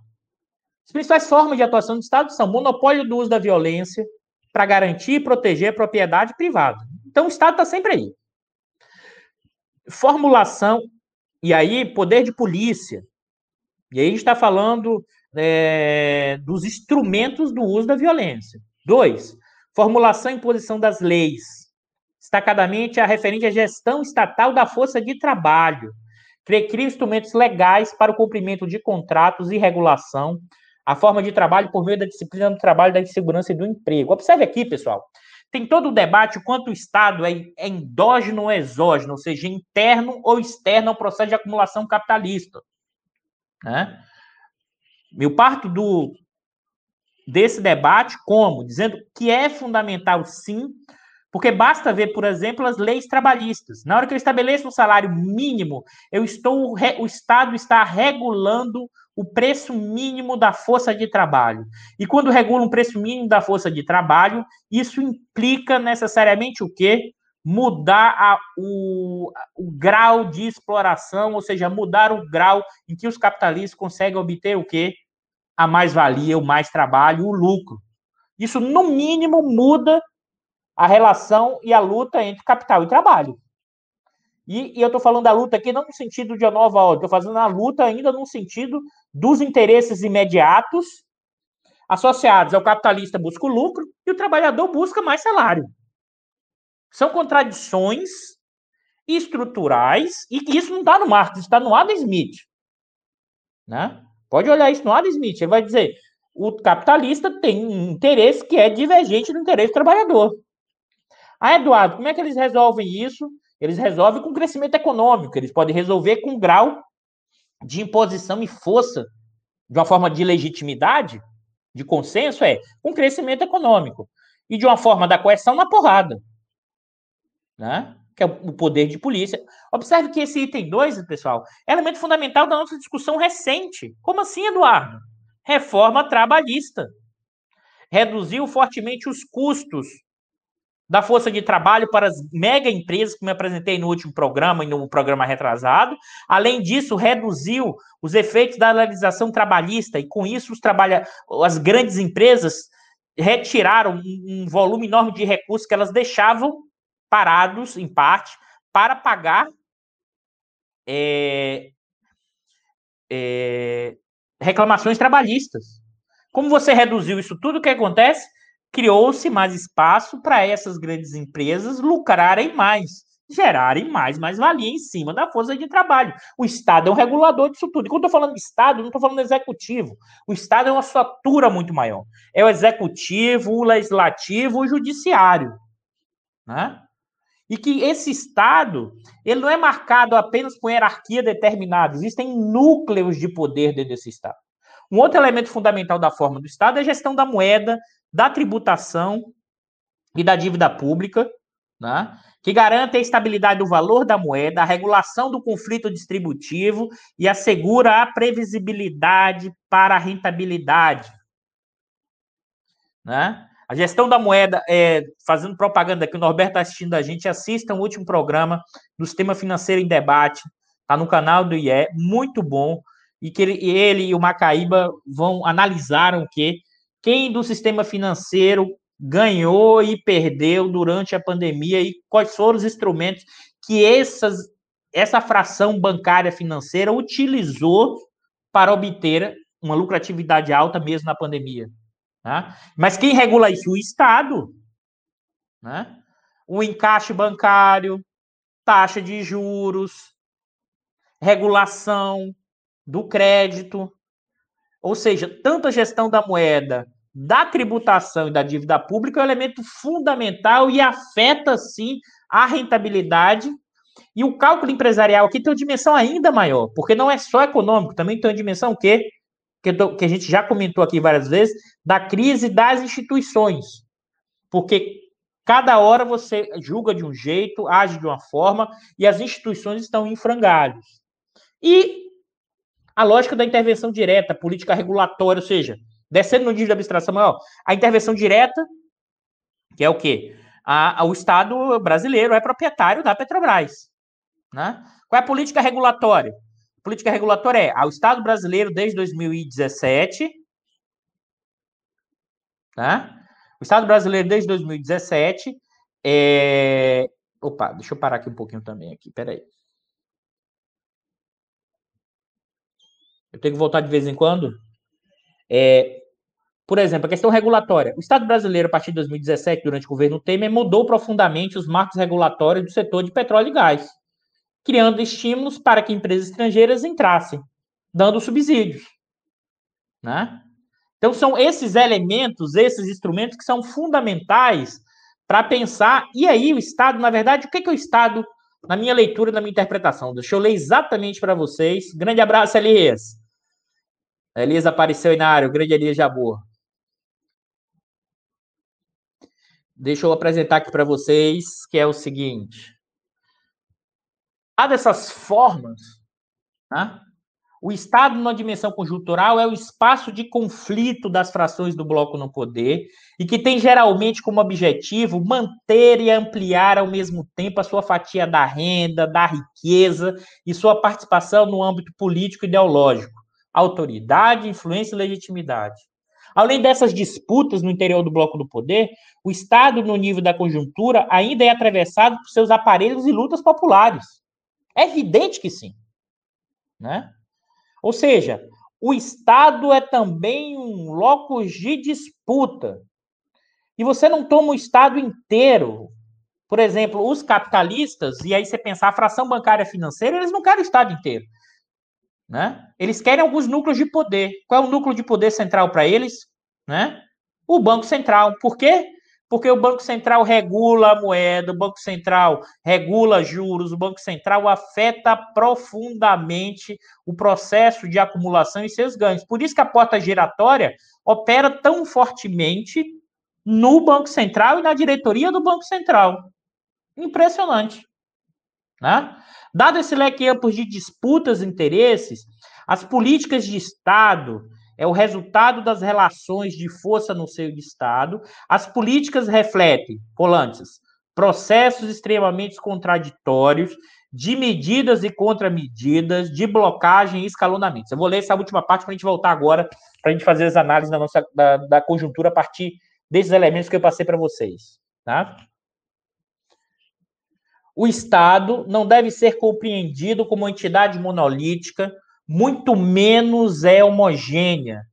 As principais formas de atuação do Estado são monopólio do uso da violência para garantir e proteger a propriedade privada. Então, o Estado está sempre aí formulação, e aí poder de polícia. E aí a gente está falando é, dos instrumentos do uso da violência. Dois, formulação e imposição das leis, destacadamente a referente à gestão estatal da força de trabalho, cria instrumentos legais para o cumprimento de contratos e regulação, a forma de trabalho por meio da disciplina do trabalho, da segurança e do emprego. Observe aqui, pessoal, tem todo o debate o quanto o Estado é, endógeno ou exógeno, ou seja, interno ou externo ao processo de acumulação capitalista. Né? Eu parto do, desse debate como? Dizendo que é fundamental, sim, porque basta ver, por exemplo, as leis trabalhistas. Na hora que eu estabeleço um salário mínimo, eu estou, o Estado está regulando o preço mínimo da força de trabalho. E quando regula um preço mínimo da força de trabalho, isso implica necessariamente o quê? Mudar a, o, o grau de exploração, ou seja, mudar o grau em que os capitalistas conseguem obter o quê? A mais-valia, o mais trabalho, o lucro. Isso, no mínimo, muda a relação e a luta entre capital e trabalho. E, e eu estou falando da luta aqui não no sentido de uma nova ordem, estou fazendo a luta ainda no sentido dos interesses imediatos associados ao capitalista busca o lucro e o trabalhador busca mais salário. São contradições estruturais e que isso não está no Marx, está no Adam Smith. Né? Pode olhar isso no Adam Smith. Ele vai dizer: o capitalista tem um interesse que é divergente do interesse do trabalhador. Ah, Eduardo, como é que eles resolvem isso? Eles resolvem com crescimento econômico, eles podem resolver com grau de imposição e força, de uma forma de legitimidade, de consenso, é com crescimento econômico. E de uma forma da coerção na porrada. Né? Que é o poder de polícia. Observe que esse item 2, pessoal, é elemento fundamental da nossa discussão recente. Como assim, Eduardo? Reforma trabalhista. Reduziu fortemente os custos da força de trabalho para as mega empresas que me apresentei no último programa e no programa retrasado. Além disso, reduziu os efeitos da legislação trabalhista e com isso os trabalha as grandes empresas retiraram um, volume enorme de recursos que elas deixavam parados em parte para pagar é, é, reclamações trabalhistas. Como você reduziu isso tudo, o que acontece? criou-se mais espaço para essas grandes empresas lucrarem mais, gerarem mais mais-valia em cima da força de trabalho. O Estado é um regulador disso tudo. E quando eu estou falando de Estado, não estou falando do executivo. O Estado é uma estrutura muito maior. É o executivo, o legislativo, o judiciário. Né? E que esse Estado, ele não é marcado apenas por hierarquia determinada. Existem núcleos de poder dentro desse Estado. Um outro elemento fundamental da forma do Estado é a gestão da moeda, da tributação e da dívida pública, né, que garante a estabilidade do valor da moeda, a regulação do conflito distributivo e assegura a previsibilidade para a rentabilidade. Né? A gestão da moeda, é, fazendo propaganda aqui, o Norberto está assistindo a gente, assista o último programa do Sistema Financeiro em Debate, está no canal do IE, muito bom, e que ele, ele e o Macaíba vão analisar o que quem do sistema financeiro ganhou e perdeu durante a pandemia e quais foram os instrumentos que essas, essa fração bancária financeira utilizou para obter uma lucratividade alta mesmo na pandemia. Né? Mas quem regula isso? O Estado. Né? O encaixe bancário, taxa de juros, regulação do crédito, ou seja, tanto a gestão da moeda, da tributação e da dívida pública é um elemento fundamental e afeta, sim, a rentabilidade. E o cálculo empresarial aqui tem uma dimensão ainda maior, porque não é só econômico, também tem uma dimensão que, que, tô, que a gente já comentou aqui várias vezes, da crise das instituições. Porque Cada hora você julga de um jeito, age de uma forma, e as instituições estão em frangalhos. E a lógica da intervenção direta, política regulatória, ou seja, descendo no nível de abstração maior, a intervenção direta, que é o quê? A, a, o Estado brasileiro é proprietário da Petrobras. Né? Qual é a política regulatória? Política regulatória é ah, o Estado brasileiro, desde 2017, né? o Estado brasileiro, desde 2017, é... Opa, deixa eu parar aqui um pouquinho também aqui, peraí. Eu tenho que voltar de vez em quando. É, por exemplo, a questão regulatória. O Estado brasileiro, a partir de 2017, durante o governo Temer, mudou profundamente os marcos regulatórios do setor de petróleo e gás, criando estímulos para que empresas estrangeiras entrassem, dando subsídios. Né? Então, são esses elementos, esses instrumentos que são fundamentais para pensar. E aí, o Estado, na verdade, o que é, que é o Estado, na minha leitura, na minha interpretação? Deixa eu ler exatamente para vocês. Grande abraço, Elias. Elias apareceu aí na área, o grande Elias Jabor. Deixa eu apresentar aqui para vocês, que é o seguinte. Dessas formas, né? o Estado, na dimensão conjuntural, é o espaço de conflito das frações do bloco no poder e que tem geralmente como objetivo manter e ampliar ao mesmo tempo a sua fatia da renda, da riqueza e sua participação no âmbito político e ideológico autoridade, influência e legitimidade. Além dessas disputas no interior do bloco do poder, o Estado, no nível da conjuntura, ainda é atravessado por seus aparelhos e lutas populares. É evidente que sim. Né? Ou seja, o Estado é também um locus de disputa. E você não toma o Estado inteiro. Por exemplo, os capitalistas, e aí você pensar a fração bancária financeira, eles não querem o Estado inteiro. Né? Eles querem alguns núcleos de poder. Qual é o núcleo de poder central para eles? Né? O Banco Central. Por quê? Porque o Banco Central regula a moeda, o Banco Central regula juros, o Banco Central afeta profundamente o processo de acumulação e seus ganhos. Por isso que a porta giratória opera tão fortemente no Banco Central e na diretoria do Banco Central. Impressionante. Né? Dado esse leque amplo de disputas e interesses, as políticas de Estado é o resultado das relações de força no seio de Estado. As políticas refletem, Polantes, processos extremamente contraditórios de medidas e contramedidas, de blocagem e escalonamento. Eu vou ler essa última parte para a gente voltar agora, para a gente fazer as análises da, nossa, da, da conjuntura a partir desses elementos que eu passei para vocês. Tá? O Estado não deve ser compreendido como entidade monolítica, muito menos é homogênea,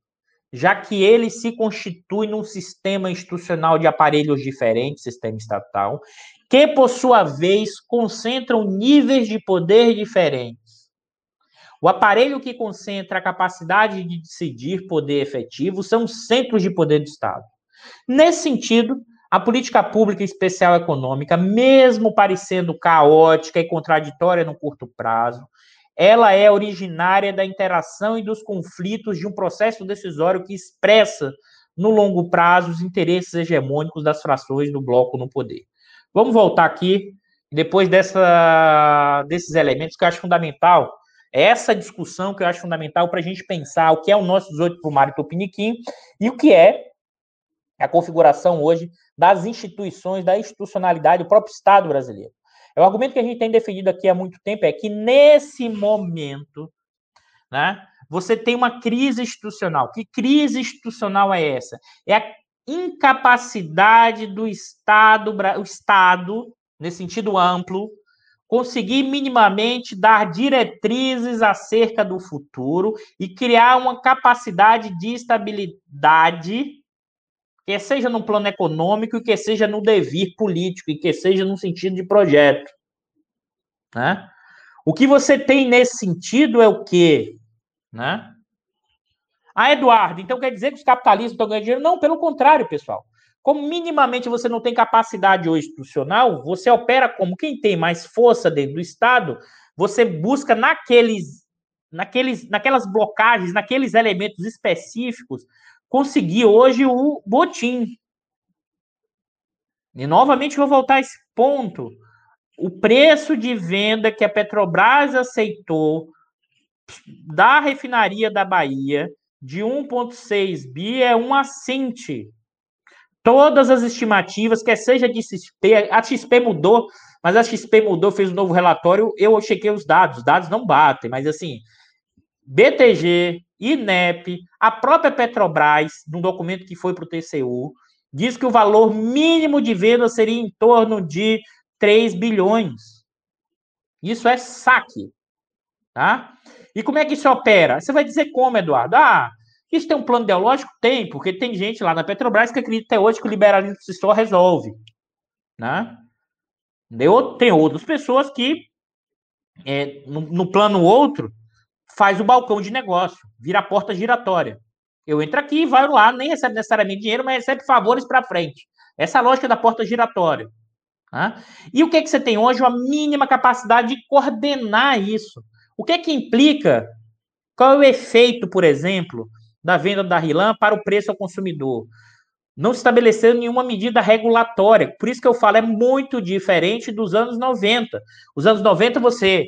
já que ele se constitui num sistema institucional de aparelhos diferentes, sistema estatal, que, por sua vez, concentram níveis de poder diferentes. O aparelho que concentra a capacidade de decidir poder efetivo são os centros de poder do Estado. Nesse sentido, a política pública especial econômica, mesmo parecendo caótica e contraditória no curto prazo, ela é originária da interação e dos conflitos de um processo decisório que expressa no longo prazo os interesses hegemônicos das frações do bloco no poder. Vamos voltar aqui, depois dessa, desses elementos que eu acho fundamental, essa discussão que eu acho fundamental para a gente pensar o que é o nosso 18 para o Mário Tupiniquim e o que é a configuração hoje das instituições, da institucionalidade do próprio Estado brasileiro. É o argumento que a gente tem defendido aqui há muito tempo é que nesse momento, né, você tem uma crise institucional. Que crise institucional é essa? É a incapacidade do Estado, o Estado, nesse sentido amplo, conseguir minimamente dar diretrizes acerca do futuro e criar uma capacidade de estabilidade que seja no plano econômico e que seja no devir político e que seja no sentido de projeto. Né? O que você tem nesse sentido é o quê? Né? Ah, Eduardo, então quer dizer que os capitalistas estão ganhando dinheiro? Não, pelo contrário, pessoal. Como minimamente você não tem capacidade hoje institucional, você opera como quem tem mais força dentro do Estado, você busca naqueles, naqueles, naquelas blocagens, naqueles elementos específicos, conseguir hoje o botim. E novamente vou voltar a esse ponto. O preço de venda que a Petrobras aceitou da refinaria da Bahia de 1,6 bi é um assinte. Todas as estimativas, quer seja de XP, a XP mudou, mas a XP mudou, fez um novo relatório, eu chequei os dados, os dados não batem, mas assim, BTG, INEP, a própria Petrobras, num documento que foi para o TCU, diz que o valor mínimo de venda seria em torno de 3 bilhões. Isso é saque. Tá? E como é que isso opera? Você vai dizer como, Eduardo? Ah, isso tem um plano ideológico? Tem, porque tem gente lá na Petrobras que acredita até hoje que o liberalismo se só resolve. Né? Tem outras pessoas que, é, no, no plano outro, faz o balcão de negócio, vira a porta giratória. Eu entro aqui, vai lá, nem recebe necessariamente dinheiro, mas recebe favores para frente. Essa é lógica da porta giratória. Tá? E o que, é que você tem hoje? Uma mínima capacidade de coordenar isso. O que é que implica? Qual é o efeito, por exemplo, da venda da RILAM para o preço ao consumidor? Não estabelecendo nenhuma medida regulatória. Por isso que eu falo, é muito diferente dos anos 90. Os anos 90 você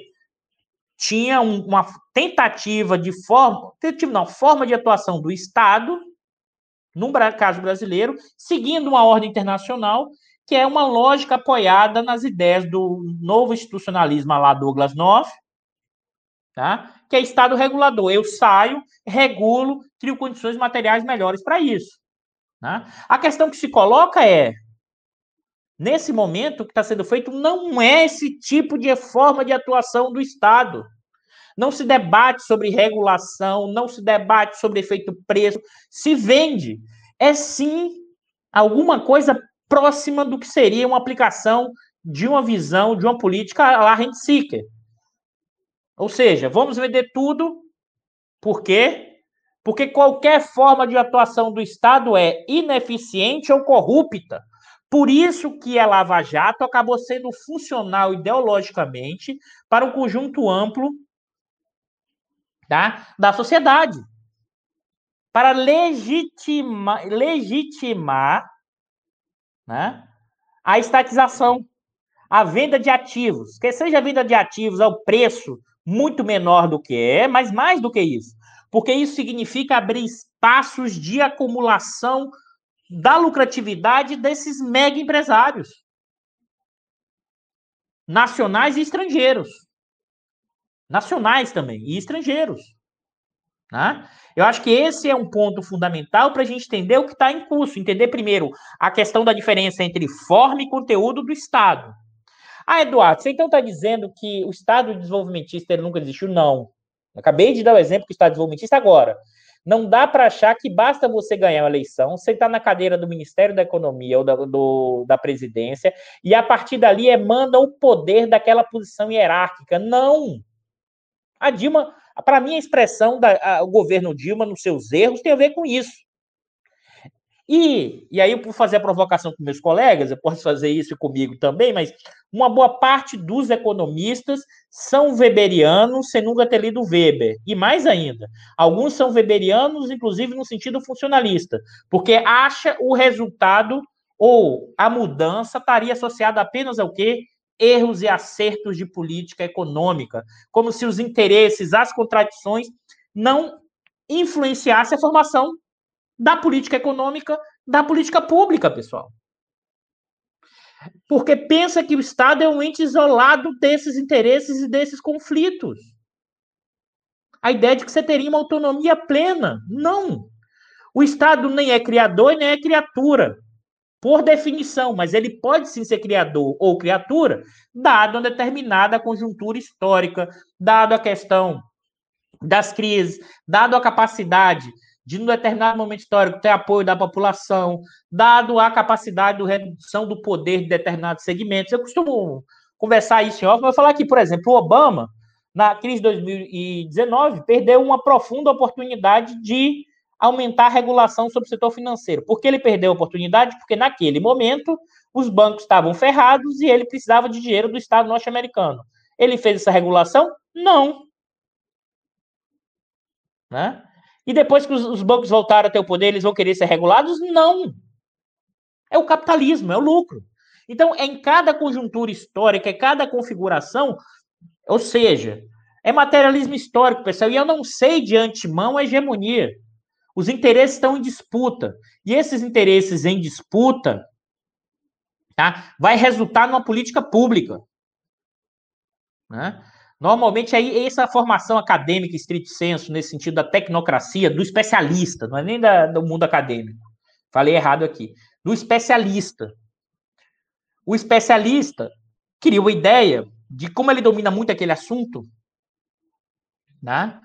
tinha um, uma tentativa de forma, tentativa não, forma de atuação do Estado, no caso brasileiro, seguindo uma ordem internacional, que é uma lógica apoiada nas ideias do novo institucionalismo lá Douglas North, tá? que é Estado regulador. Eu saio, regulo, crio condições materiais melhores para isso. Tá? A questão que se coloca é, Nesse momento, o que está sendo feito não é esse tipo de forma de atuação do Estado. Não se debate sobre regulação, não se debate sobre efeito preço, se vende. É sim alguma coisa próxima do que seria uma aplicação de uma visão, de uma política lá rent seeker. Ou seja, vamos vender tudo, por quê? Porque qualquer forma de atuação do Estado é ineficiente ou corrupta. Por isso que a Lava Jato acabou sendo funcional ideologicamente para um conjunto amplo tá, da sociedade. Para legitimar, legitimar né, a estatização, a venda de ativos. Que seja a venda de ativos ao preço muito menor do que é, mas mais do que isso. Porque isso significa abrir espaços de acumulação da lucratividade desses mega empresários, nacionais e estrangeiros. Nacionais também, e estrangeiros. Né? Eu acho que esse é um ponto fundamental para a gente entender o que está em curso. Entender primeiro a questão da diferença entre forma e conteúdo do Estado. Ah, Eduardo, você então está dizendo que o Estado desenvolvimentista nunca existiu? Não. acabei de dar o exemplo que o Estado desenvolvimentista agora. Não dá para achar que basta você ganhar uma eleição, sentar na cadeira do Ministério da Economia ou da, do, da presidência, e a partir dali emana o poder daquela posição hierárquica. Não! A Dilma, para mim, a expressão do governo Dilma nos seus erros tem a ver com isso. E, e aí, por fazer a provocação com meus colegas, eu posso fazer isso comigo também, mas uma boa parte dos economistas são weberianos sem nunca ter lido Weber. E mais ainda, alguns são weberianos, inclusive no sentido funcionalista, porque acha o resultado ou a mudança estaria associada apenas ao quê? Erros e acertos de política econômica, como se os interesses, as contradições não influenciassem a formação da política econômica, da política pública, pessoal. Porque pensa que o Estado é um ente isolado desses interesses e desses conflitos. A ideia de que você teria uma autonomia plena. Não. O Estado nem é criador nem é criatura, por definição, mas ele pode sim ser criador ou criatura, dado uma determinada conjuntura histórica, dado a questão das crises, dado a capacidade de, num determinado momento histórico, ter apoio da população, dado a capacidade de redução do poder de determinados segmentos. Eu costumo conversar isso em off, mas eu falar aqui, por exemplo, o Obama, na crise de 2019, perdeu uma profunda oportunidade de aumentar a regulação sobre o setor financeiro. Por que ele perdeu a oportunidade? Porque naquele momento os bancos estavam ferrados e ele precisava de dinheiro do Estado norte-americano. Ele fez essa regulação? Não. Né? E depois que os, os bancos voltaram a ter o poder, eles vão querer ser regulados? Não. É o capitalismo, é o lucro. Então, é em cada conjuntura histórica, é cada configuração, ou seja, é materialismo histórico, pessoal, e eu não sei de antemão a hegemonia. Os interesses estão em disputa. E esses interesses em disputa tá, vai resultar numa política pública. Né? Normalmente, aí, essa formação acadêmica, estrito senso, nesse sentido da tecnocracia, do especialista, não é nem da, do mundo acadêmico. Falei errado aqui. Do especialista. O especialista criou a ideia de como ele domina muito aquele assunto, né?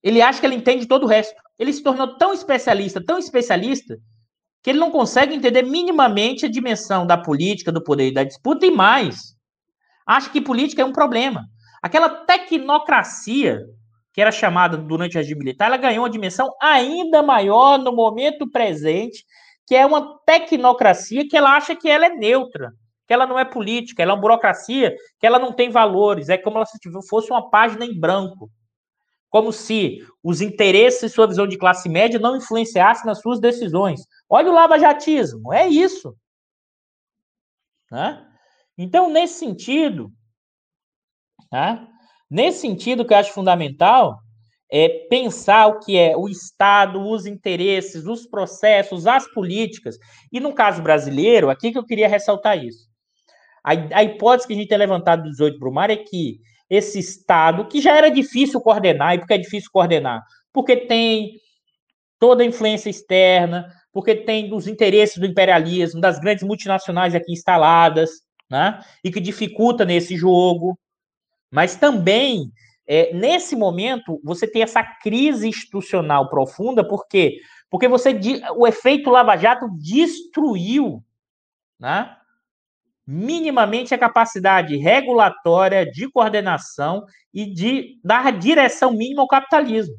ele acha que ele entende todo o resto. Ele se tornou tão especialista, tão especialista, que ele não consegue entender minimamente a dimensão da política, do poder e da disputa, e mais, acha que política é um problema. Aquela tecnocracia que era chamada durante o regime militar, ela ganhou uma dimensão ainda maior no momento presente, que é uma tecnocracia que ela acha que ela é neutra, que ela não é política, ela é uma burocracia, que ela não tem valores, é como se fosse uma página em branco. Como se os interesses e sua visão de classe média não influenciassem nas suas decisões. Olha o lavajatismo, é isso. Né? Então, nesse sentido, né? nesse sentido que eu acho fundamental, é pensar o que é o Estado, os interesses, os processos, as políticas. E no caso brasileiro, aqui que eu queria ressaltar isso. A, a hipótese que a gente tem levantado do 18 Brumar é que esse Estado, que já era difícil coordenar, e por que é difícil coordenar? Porque tem toda a influência externa, porque tem os interesses do imperialismo, das grandes multinacionais aqui instaladas, né? E que dificulta nesse jogo. Mas também, é, nesse momento, você tem essa crise institucional profunda, por quê? Porque você, o efeito Lava Jato destruiu né, minimamente a capacidade regulatória de coordenação e de dar direção mínima ao capitalismo.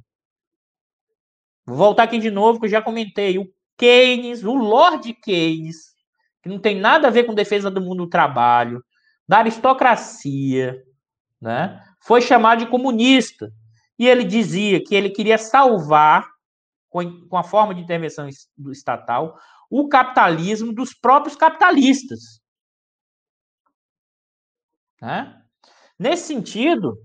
Vou voltar aqui de novo, que eu já comentei. O Keynes, o Lord Keynes, que não tem nada a ver com defesa do mundo do trabalho, da aristocracia, né? Foi chamado de comunista. E ele dizia que ele queria salvar, com, a forma de intervenção estatal, o capitalismo dos próprios capitalistas. Né? Nesse sentido,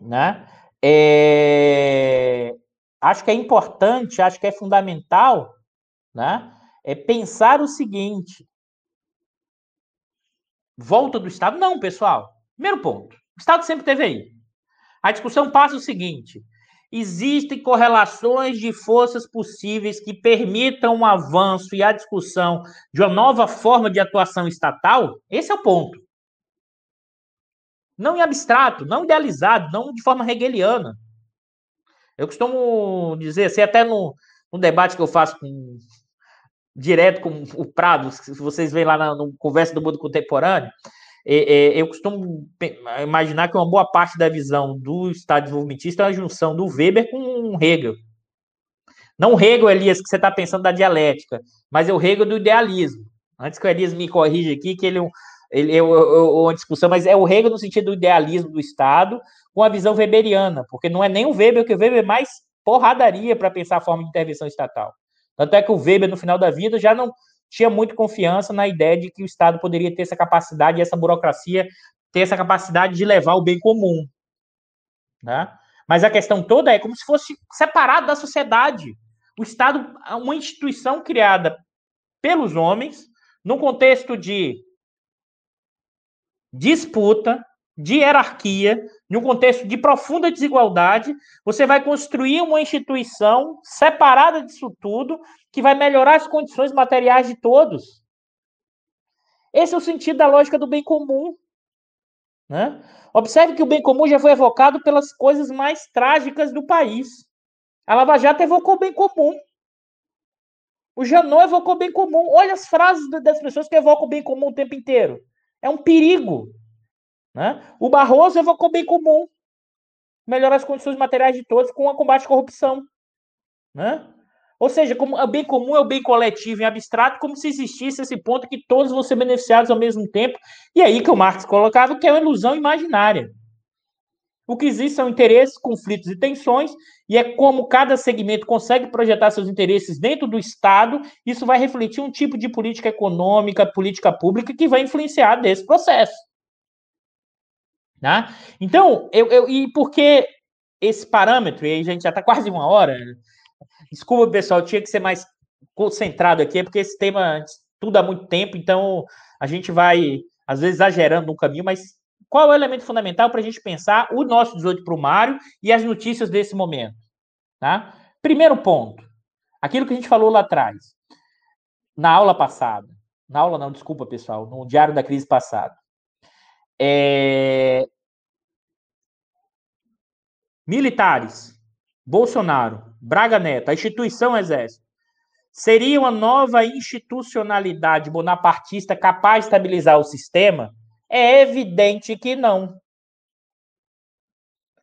né, é, acho que é importante, acho que é fundamental, né, é pensar o seguinte: volta do Estado? Não, pessoal. Primeiro ponto: o Estado sempre teve aí. A discussão passa o seguinte: existem correlações de forças possíveis que permitam o um avanço e a discussão de uma nova forma de atuação estatal? Esse é o ponto. Não em abstrato, não idealizado, não de forma hegeliana. Eu costumo dizer, assim, até no, no debate que eu faço com, direto com o Prado, se vocês veem lá na no Conversa do Mundo Contemporâneo, é, é, eu costumo imaginar que uma boa parte da visão do Estado desenvolvimentista é a junção do Weber com Hegel. Não o Hegel, Elias, que você está pensando da dialética, mas é o Hegel do idealismo. Antes que o Elias me corrija aqui, que ele ele é uma discussão, mas é o Hegel no sentido do idealismo do Estado, com a visão weberiana, porque não é nem o Weber, que o Weber é mais porradaria para pensar a forma de intervenção estatal. Tanto é que o Weber, no final da vida, já não tinha muito confiança na ideia de que o Estado poderia ter essa capacidade, essa burocracia, ter essa capacidade de levar o bem comum. Né? Mas a questão toda é como se fosse separado da sociedade. O Estado é uma instituição criada pelos homens, num contexto de disputa, de hierarquia, em um contexto de profunda desigualdade, você vai construir uma instituição separada disso tudo, que vai melhorar as condições materiais de todos. Esse é o sentido da lógica do bem comum. Né? Observe que o bem comum já foi evocado pelas coisas mais trágicas do país. A Lava Jato evocou o bem comum. O Janot evocou o bem comum. Olha as frases das pessoas que evocam o bem comum o tempo inteiro. É um perigo. Né? O Barroso evocou bem comum. Melhorar as condições materiais de todos com o combate à corrupção. Né? Ou seja, como o bem comum é o bem coletivo em abstrato, como se existisse esse ponto que todos vão ser beneficiados ao mesmo tempo. E aí que o Marx colocava que é uma ilusão imaginária. O que existe são interesses, conflitos e tensões, e é como cada segmento consegue projetar seus interesses dentro do Estado, isso vai refletir um tipo de política econômica, política pública que vai influenciar desse processo. Tá? Então, eu, eu, e por que esse parâmetro? E aí a gente já está quase uma hora. Desculpa, pessoal, tinha que ser mais concentrado aqui, porque esse tema tudo há muito tempo, então a gente vai, às vezes, exagerando no caminho, mas qual é o elemento fundamental para a gente pensar o nosso 18 para o Mário e as notícias desse momento? Tá? Primeiro ponto, aquilo que a gente falou lá atrás, na aula passada, na aula não, desculpa pessoal, no diário da crise passada. É... Militares, Bolsonaro, Braga Neto, a instituição Exército, seria uma nova institucionalidade bonapartista capaz de estabilizar o sistema? É evidente que não.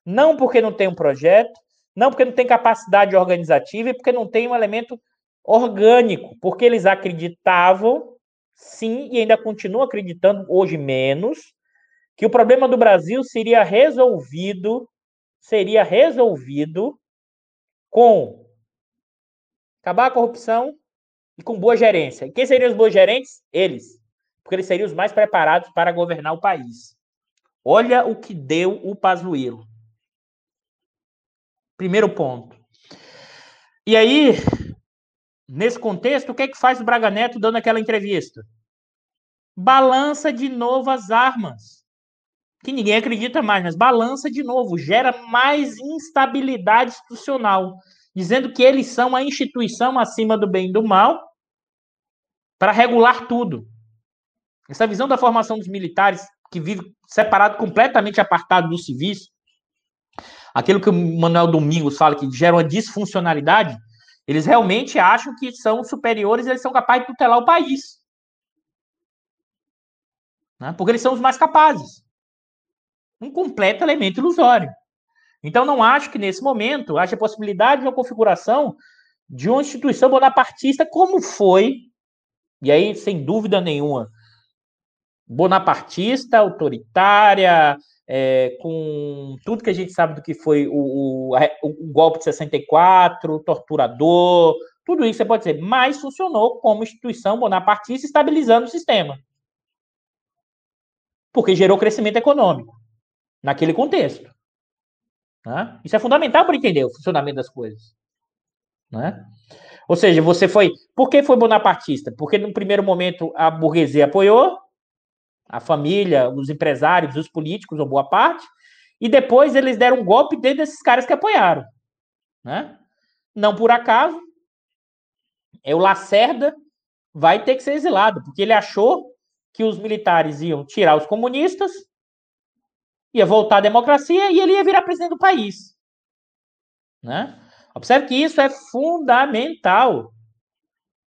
Não porque não tem um projeto, não porque não tem capacidade organizativa e porque não tem um elemento orgânico, porque eles acreditavam, sim, e ainda continuam acreditando, hoje menos, que o problema do Brasil seria resolvido, seria resolvido com acabar a corrupção e com boa gerência. E quem seriam os bons gerentes? Eles porque eles seriam os mais preparados para governar o país. Olha o que deu o Pazuello. Primeiro ponto. E aí, nesse contexto, o que é que faz o Braga Neto dando aquela entrevista? Balança de novo as armas. Que ninguém acredita mais, mas balança de novo, gera mais instabilidade institucional, dizendo que eles são a instituição acima do bem e do mal para regular tudo. Essa visão da formação dos militares, que vive separado, completamente apartado dos civis, aquilo que o Manuel Domingos fala que gera uma disfuncionalidade, eles realmente acham que são superiores, eles são capazes de tutelar o país. Né? Porque eles são os mais capazes. Um completo elemento ilusório. Então, não acho que nesse momento haja possibilidade de uma configuração de uma instituição bonapartista como foi, e aí, sem dúvida nenhuma, bonapartista, autoritária, é, com tudo que a gente sabe do que foi o, o, o, golpe de 64, torturador, tudo isso você pode dizer, mas funcionou como instituição bonapartista, estabilizando o sistema. Porque gerou crescimento econômico naquele contexto. Né? Isso é fundamental para entender o funcionamento das coisas. Né? Ou seja, você foi. Por que foi bonapartista? Porque no primeiro momento a burguesia apoiou, a família, os empresários, os políticos, ou boa parte, e depois eles deram um golpe dentro desses caras que apoiaram. Né? Não por acaso, é o Lacerda vai ter que ser exilado, porque ele achou que os militares iam tirar os comunistas, ia voltar à democracia e ele ia virar presidente do país. Né? Observe que isso é fundamental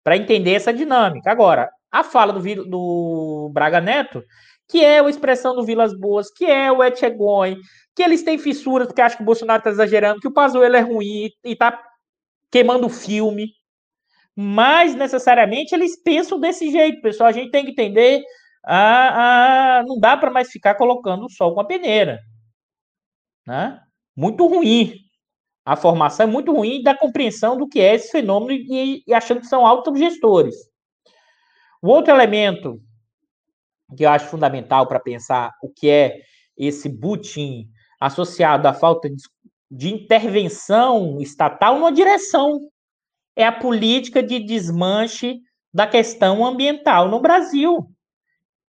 para entender essa dinâmica. Agora, a fala do, do Braga Neto, que é a expressão do Vilas Boas, que é o Etchegoi, que eles têm fissuras porque acham que o Bolsonaro está exagerando, que o Pazuello é ruim e está queimando o filme. Mas, necessariamente, eles pensam desse jeito, pessoal. A gente tem que entender. Ah, ah, não dá para mais ficar colocando o sol com a peneira. Né? Muito ruim. A formação é muito ruim da compreensão do que é esse fenômeno e, e achando que são autogestores. O outro elemento que eu acho fundamental para pensar o que é esse butim associado à falta de, de intervenção estatal numa direção é a política de desmanche da questão ambiental no Brasil.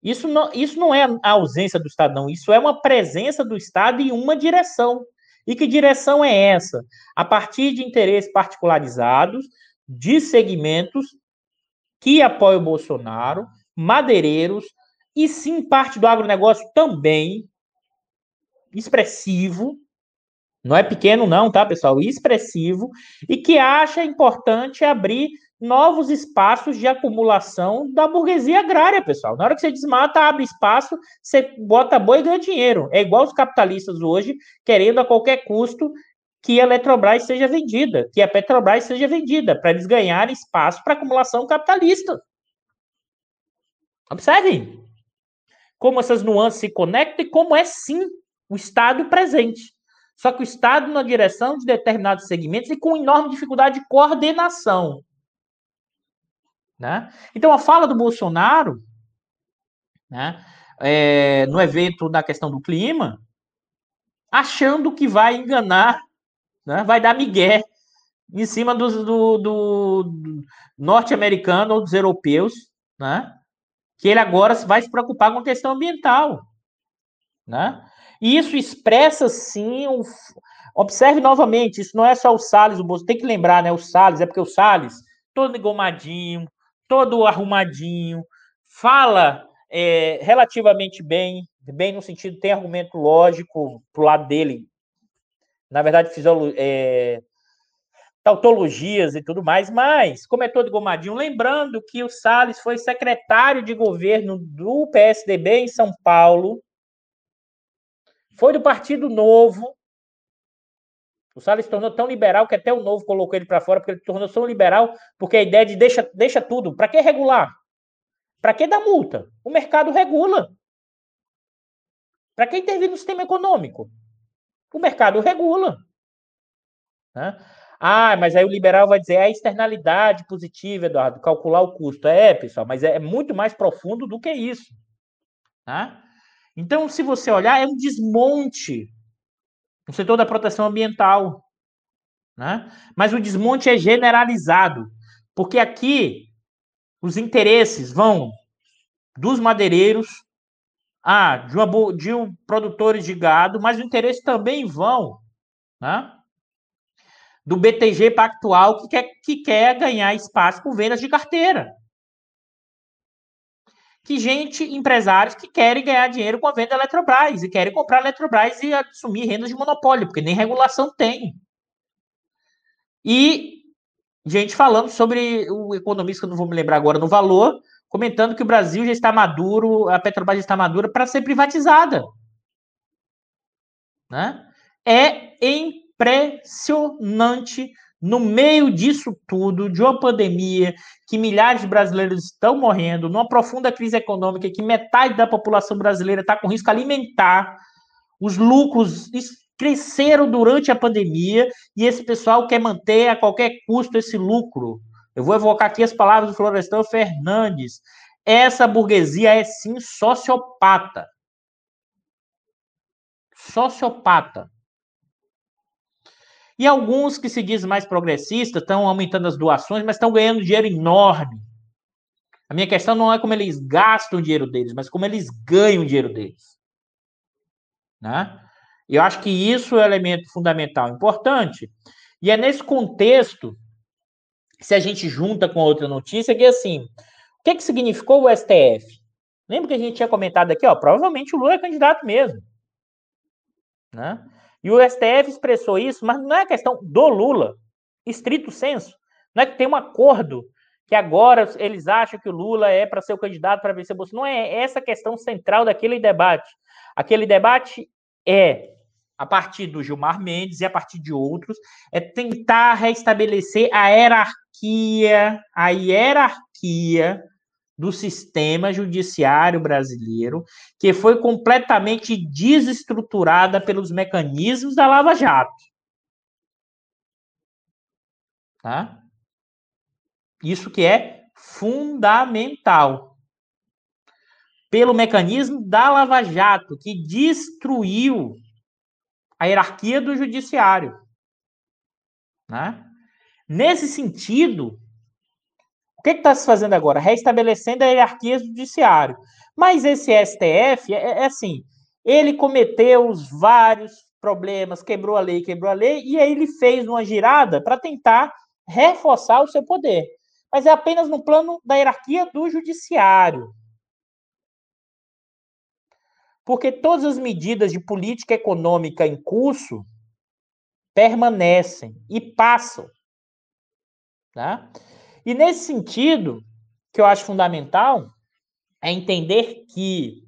Isso não, isso não é a ausência do Estado, não. Isso é uma presença do Estado em uma direção. E que direção é essa? A partir de interesses particularizados, de segmentos que apoia o Bolsonaro, madeireiros, e sim parte do agronegócio também, expressivo, não é pequeno não, tá, pessoal? Expressivo, e que acha importante abrir novos espaços de acumulação da burguesia agrária, pessoal. Na hora que você desmata, abre espaço, você bota boi e ganha dinheiro. É igual os capitalistas hoje, querendo a qualquer custo que a Eletrobras seja vendida, que a Petrobras seja vendida, para eles ganharem espaço para acumulação capitalista. Observem como essas nuances se conectam e como é sim o Estado presente. Só que o Estado na direção de determinados segmentos e com enorme dificuldade de coordenação. Né? Então, a fala do Bolsonaro, né, é, no evento da questão do clima, achando que vai enganar, né, vai dar migué em cima do, do, do norte-americano ou dos europeus, né, que ele agora vai se preocupar com a questão ambiental. Né? E isso expressa, sim, um... observe novamente, isso não é só o Salles, o Bolsonaro, tem que lembrar, né, o Salles, é porque o Salles, todo engomadinho, todo arrumadinho, fala é, relativamente bem, bem no sentido, tem argumento lógico pro lado dele. Na verdade, fisiolo, é, tautologias e tudo mais, mas, como é todo gomadinho, lembrando que o Salles foi secretário de governo do PSDB em São Paulo, foi do Partido Novo, o Salles se tornou tão liberal que até o Novo colocou ele para fora, porque ele tornou tão liberal, porque a ideia de deixa, deixa tudo. Para que regular? Para que dar multa? O mercado regula. Para que intervir no sistema econômico? O mercado regula. Né? Ah, mas aí o liberal vai dizer é a externalidade positiva, Eduardo, calcular o custo. É, pessoal, mas é, muito mais profundo do que isso. Tá? Então, se você olhar, é um desmonte no setor da proteção ambiental. Né? Mas o desmonte é generalizado, porque aqui os interesses vão dos madeireiros, ah, de, uma, de um, produtores de gado, mas os interesses também vão né, do BTG Pactual, que quer, que quer ganhar espaço por vendas de carteira que gente, empresários que querem ganhar dinheiro com a venda da Eletrobras e querem comprar a Eletrobras e assumir rendas de monopólio, porque nem regulação tem. E gente falando sobre o economista, que eu não vou me lembrar agora no valor, comentando que o Brasil já está maduro, a Petrobras já está madura para ser privatizada. Né? É impressionante no meio disso tudo, de uma pandemia, que milhares de brasileiros estão morrendo, numa profunda crise econômica, que metade da população brasileira está com risco alimentar, os lucros cresceram durante a pandemia e esse pessoal quer manter a qualquer custo esse lucro. Eu vou evocar aqui as palavras do Florestan Fernandes. Essa burguesia é sim sociopata. Sociopata. E alguns que se dizem mais progressistas estão aumentando as doações, mas estão ganhando dinheiro enorme. A minha questão não é como eles gastam o dinheiro deles, mas como eles ganham o dinheiro deles. Né? Eu acho que isso é um elemento fundamental, importante. E é nesse contexto, se a gente junta com outra notícia, que assim, o que, que significou o STF? Lembra que a gente tinha comentado aqui, ó, provavelmente o Lula é candidato mesmo. Né? E o STF expressou isso, mas não é questão do Lula, estrito senso. Não é que tem um acordo que agora eles acham que o Lula é para ser o candidato para vencer Bolsonaro. Não é essa a questão central daquele debate. Aquele debate é, a partir do Gilmar Mendes e a partir de outros, é tentar restabelecer a hierarquia, a hierarquia do sistema judiciário brasileiro, que foi completamente desestruturada pelos mecanismos da Lava Jato. Tá? Isso que é fundamental. Pelo mecanismo da Lava Jato, que destruiu a hierarquia do judiciário. Né? Nesse sentido, o que está se fazendo agora? Restabelecendo a hierarquia do judiciário. Mas esse STF, é, é, é assim, ele cometeu os vários problemas, quebrou a lei, quebrou a lei, e aí ele fez uma girada para tentar reforçar o seu poder. Mas é apenas no plano da hierarquia do judiciário. Porque todas as medidas de política econômica em curso permanecem e passam. Tá? E nesse sentido, que eu acho fundamental, é entender que,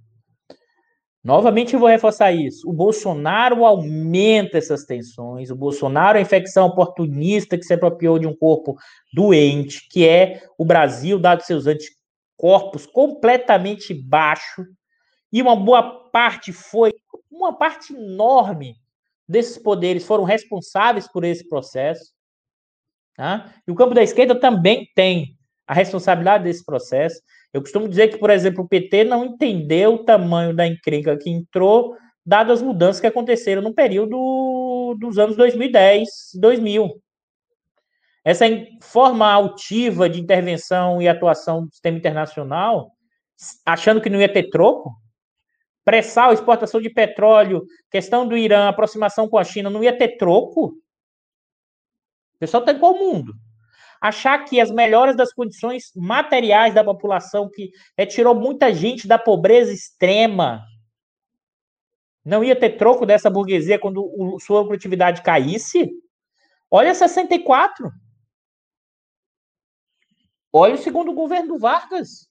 novamente eu vou reforçar isso, o Bolsonaro aumenta essas tensões, o Bolsonaro é a infecção oportunista que se apropriou de um corpo doente, que é o Brasil, dado seus anticorpos completamente baixo, e uma boa parte foi, uma parte enorme desses poderes foram responsáveis por esse processo. Tá? E o campo da esquerda também tem a responsabilidade desse processo. Eu costumo dizer que, por exemplo, o PT não entendeu o tamanho da encrenca que entrou, dadas as mudanças que aconteceram no período dos anos 2010, 2000. Essa forma altiva de intervenção e atuação do sistema internacional, achando que não ia ter troco, pré-sal, exportação de petróleo, questão do Irã, aproximação com a China, não ia ter troco? Pessoal está em qual mundo? Achar que as melhores das condições materiais da população, que retirou muita gente da pobreza extrema, não ia ter troco dessa burguesia quando o, sua produtividade caísse? Olha 64. Olha o segundo governo do Vargas.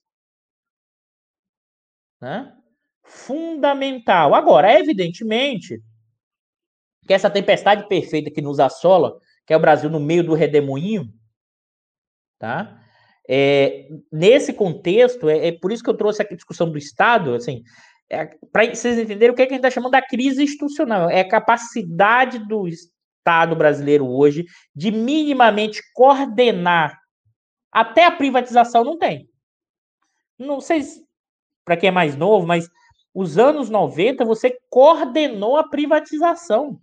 Né? fundamental. Agora, evidentemente, que essa tempestade perfeita que nos assola, que é o Brasil no meio do redemoinho, tá? É, nesse contexto, é, é, por isso que eu trouxe a discussão do Estado, assim, é, para vocês entenderem o que, é que a gente está chamando da crise institucional, é a capacidade do Estado brasileiro hoje de minimamente coordenar até a privatização não tem. Não sei para quem é mais novo, mas os anos 90, você coordenou a privatização.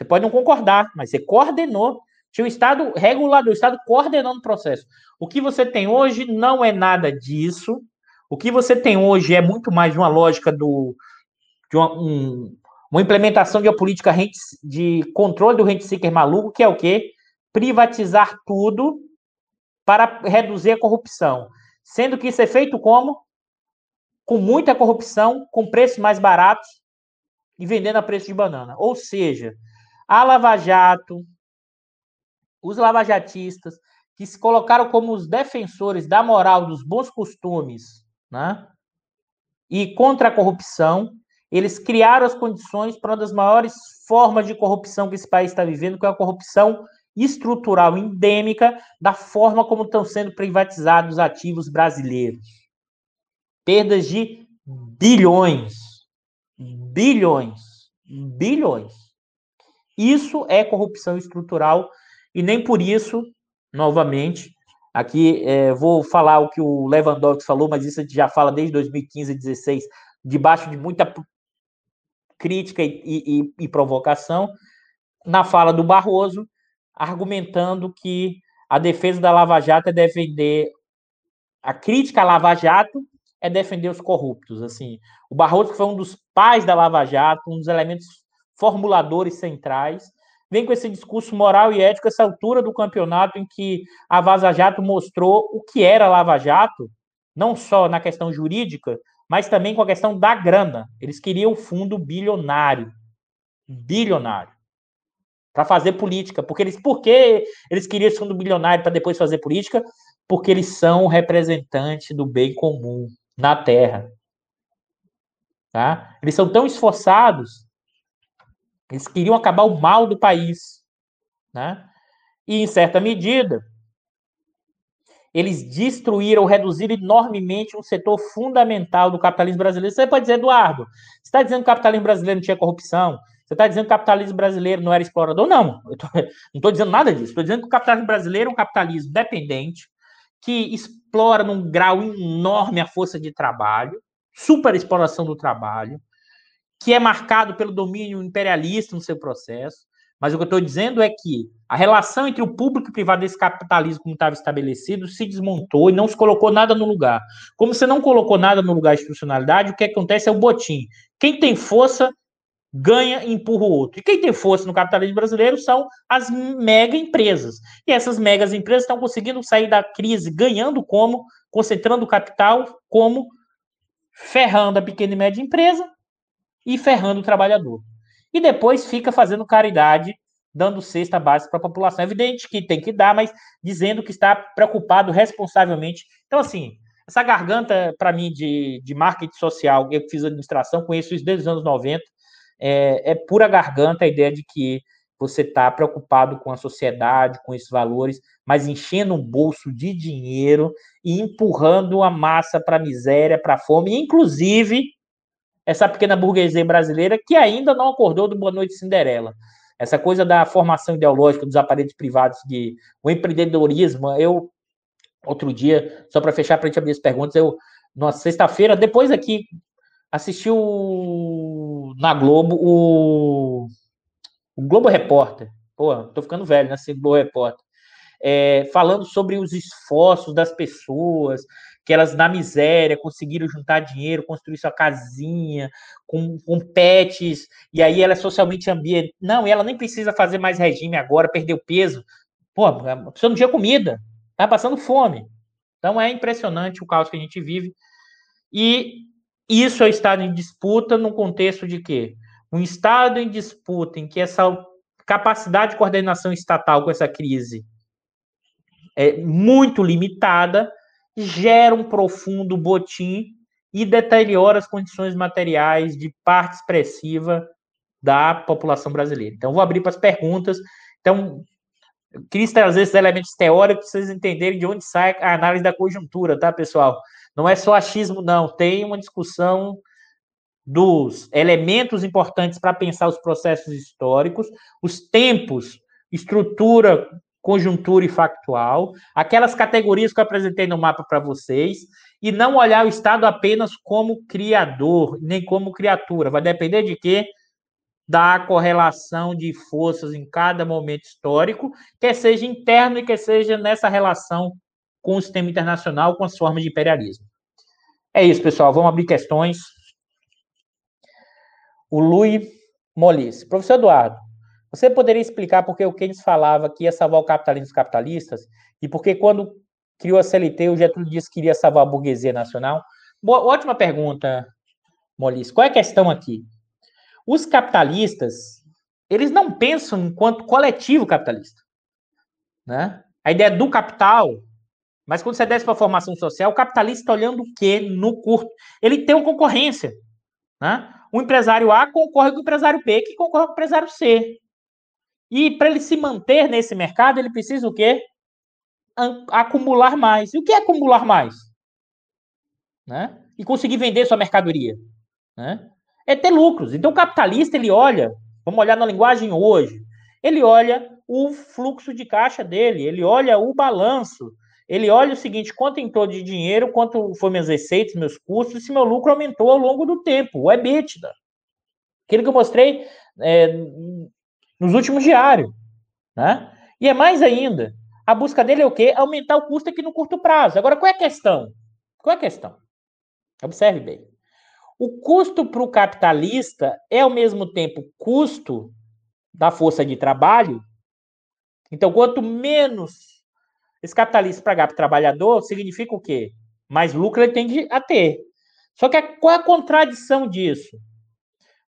Você pode não concordar, mas você coordenou. Tinha o Estado regulador, o Estado coordenando o processo. O que você tem hoje não é nada disso. O que você tem hoje é muito mais uma lógica do, de uma, um, uma implementação de uma política de controle do rent seeker maluco, que é o quê? Privatizar tudo para reduzir a corrupção. Sendo que isso é feito como? com muita corrupção, com preços mais baratos e vendendo a preço de banana. Ou seja, a Lava Jato, os lavajatistas, que se colocaram como os defensores da moral, dos bons costumes, né? E contra a corrupção, eles criaram as condições para uma das maiores formas de corrupção que esse país está vivendo, que é a corrupção estrutural endêmica da forma como estão sendo privatizados os ativos brasileiros perdas de bilhões. Bilhões. Bilhões. Isso é corrupção estrutural e nem por isso, novamente, aqui é, vou falar o que o Lewandowski falou, mas isso a gente já fala desde 2015 e 2016, debaixo de muita crítica e, e, e provocação, na fala do Barroso, argumentando que a defesa da Lava Jato é defender a crítica à Lava Jato é defender os corruptos. Assim, o Barroso, foi um dos pais da Lava Jato, um dos elementos formuladores centrais, vem com esse discurso moral e ético essa altura do campeonato em que a Vaza Jato mostrou o que era Lava Jato, não só na questão jurídica, mas também com a questão da grana. Eles queriam um fundo bilionário. Bilionário. Para fazer política. Porque eles, por que eles queriam esse fundo bilionário para depois fazer política? Porque eles são representantes do bem comum na terra. Tá? Eles são tão esforçados, eles queriam acabar o mal do país. Né? E, em certa medida, eles destruíram, reduziram enormemente um setor fundamental do capitalismo brasileiro. Você pode dizer, Eduardo, você está dizendo que o capitalismo brasileiro não tinha corrupção? Você está dizendo que o capitalismo brasileiro não era explorador? Não, eu tô, não estou dizendo nada disso. Estou dizendo que o capitalismo brasileiro é um capitalismo dependente, que explora num grau enorme a força de trabalho, superexploração do trabalho, que é marcado pelo domínio imperialista no seu processo. Mas o que eu estou dizendo é que a relação entre o público e o privado desse capitalismo, como estava estabelecido, se desmontou e não se colocou nada no lugar. Como você não colocou nada no lugar de institucionalidade, o que acontece é o botim. Quem tem força ganha e empurra o outro. E quem tem força no capitalismo brasileiro são as mega empresas. E essas megas empresas estão conseguindo sair da crise ganhando como, concentrando o capital, como ferrando a pequena e média empresa e ferrando o trabalhador. E depois fica fazendo caridade, dando cesta básica para a população. É evidente que tem que dar, mas dizendo que está preocupado responsavelmente. Então, assim, essa garganta, para mim, de, de marketing social, eu fiz administração, conheço isso desde os anos 90, é, é pura garganta a ideia de que você está preocupado com a sociedade, com esses valores, mas enchendo o bolso de dinheiro e empurrando a massa para a miséria, para a fome, inclusive essa pequena burguesia brasileira que ainda não acordou do Boa Noite Cinderela. Essa coisa da formação ideológica dos aparelhos privados, de o empreendedorismo, eu outro dia, só para fechar para a gente abrir as perguntas, eu na sexta-feira, depois aqui assistiu na Globo o, o Globo Repórter. Pô, tô ficando velho, né? Esse Globo Repórter. É, falando sobre os esforços das pessoas, que elas na miséria conseguiram juntar dinheiro, construir sua casinha, com, com pets, e aí ela é socialmente ambiente. Não, ela nem precisa fazer mais regime agora, perdeu peso. Pô, a pessoa não tinha comida, tá passando fome. Então é impressionante o caos que a gente vive. E isso é Estado em disputa no contexto de quê? Um Estado em disputa em que essa capacidade de coordenação estatal com essa crise é muito limitada, gera um profundo botim e deteriora as condições materiais de parte expressiva da população brasileira. Então, vou abrir para as perguntas. Então, queria trazer esses elementos teóricos para vocês entenderem de onde sai a análise da conjuntura, tá, pessoal? Não é só achismo, não. Tem uma discussão dos elementos importantes para pensar os processos históricos, os tempos, estrutura, conjuntura e factual, aquelas categorias que eu apresentei no mapa para vocês, e não olhar o Estado apenas como criador, nem como criatura. Vai depender de quê? Da correlação de forças em cada momento histórico, quer seja interno e quer seja nessa relação com o sistema internacional, com as formas de imperialismo. É isso, pessoal. Vamos abrir questões. O Lui Molice. Professor Eduardo, você poderia explicar por que o Keynes falava que ia salvar o capitalismo dos capitalistas e por que quando criou a CLT o Getúlio disse que iria salvar a burguesia nacional? Boa, ótima pergunta, Molice. Qual é a questão aqui? Os capitalistas, eles não pensam enquanto coletivo capitalista. Né? A ideia do capital mas quando você desce para a formação social, o capitalista está olhando o quê no curto? Ele tem uma concorrência. Né? O empresário A concorre com o empresário B, que concorre com o empresário C. E para ele se manter nesse mercado, ele precisa o quê? Acumular mais. E o que é acumular mais? Né? E conseguir vender sua mercadoria. Né? É ter lucros. Então o capitalista, ele olha, vamos olhar na linguagem hoje, ele olha o fluxo de caixa dele, ele olha o balanço, ele olha o seguinte: quanto entrou de dinheiro, quanto foi minhas receitas, meus custos, se meu lucro aumentou ao longo do tempo, o EBITDA. Aquilo que eu mostrei é, nos últimos diários. Né? E é mais ainda, a busca dele é o quê? Aumentar o custo aqui no curto prazo. Agora, qual é a questão? Qual é a questão? Observe bem. O custo para o capitalista é, ao mesmo tempo, custo da força de trabalho. Então, quanto menos esse capitalista pagar para o trabalhador significa o quê? Mais lucro ele tem a ter. Só que qual é a contradição disso?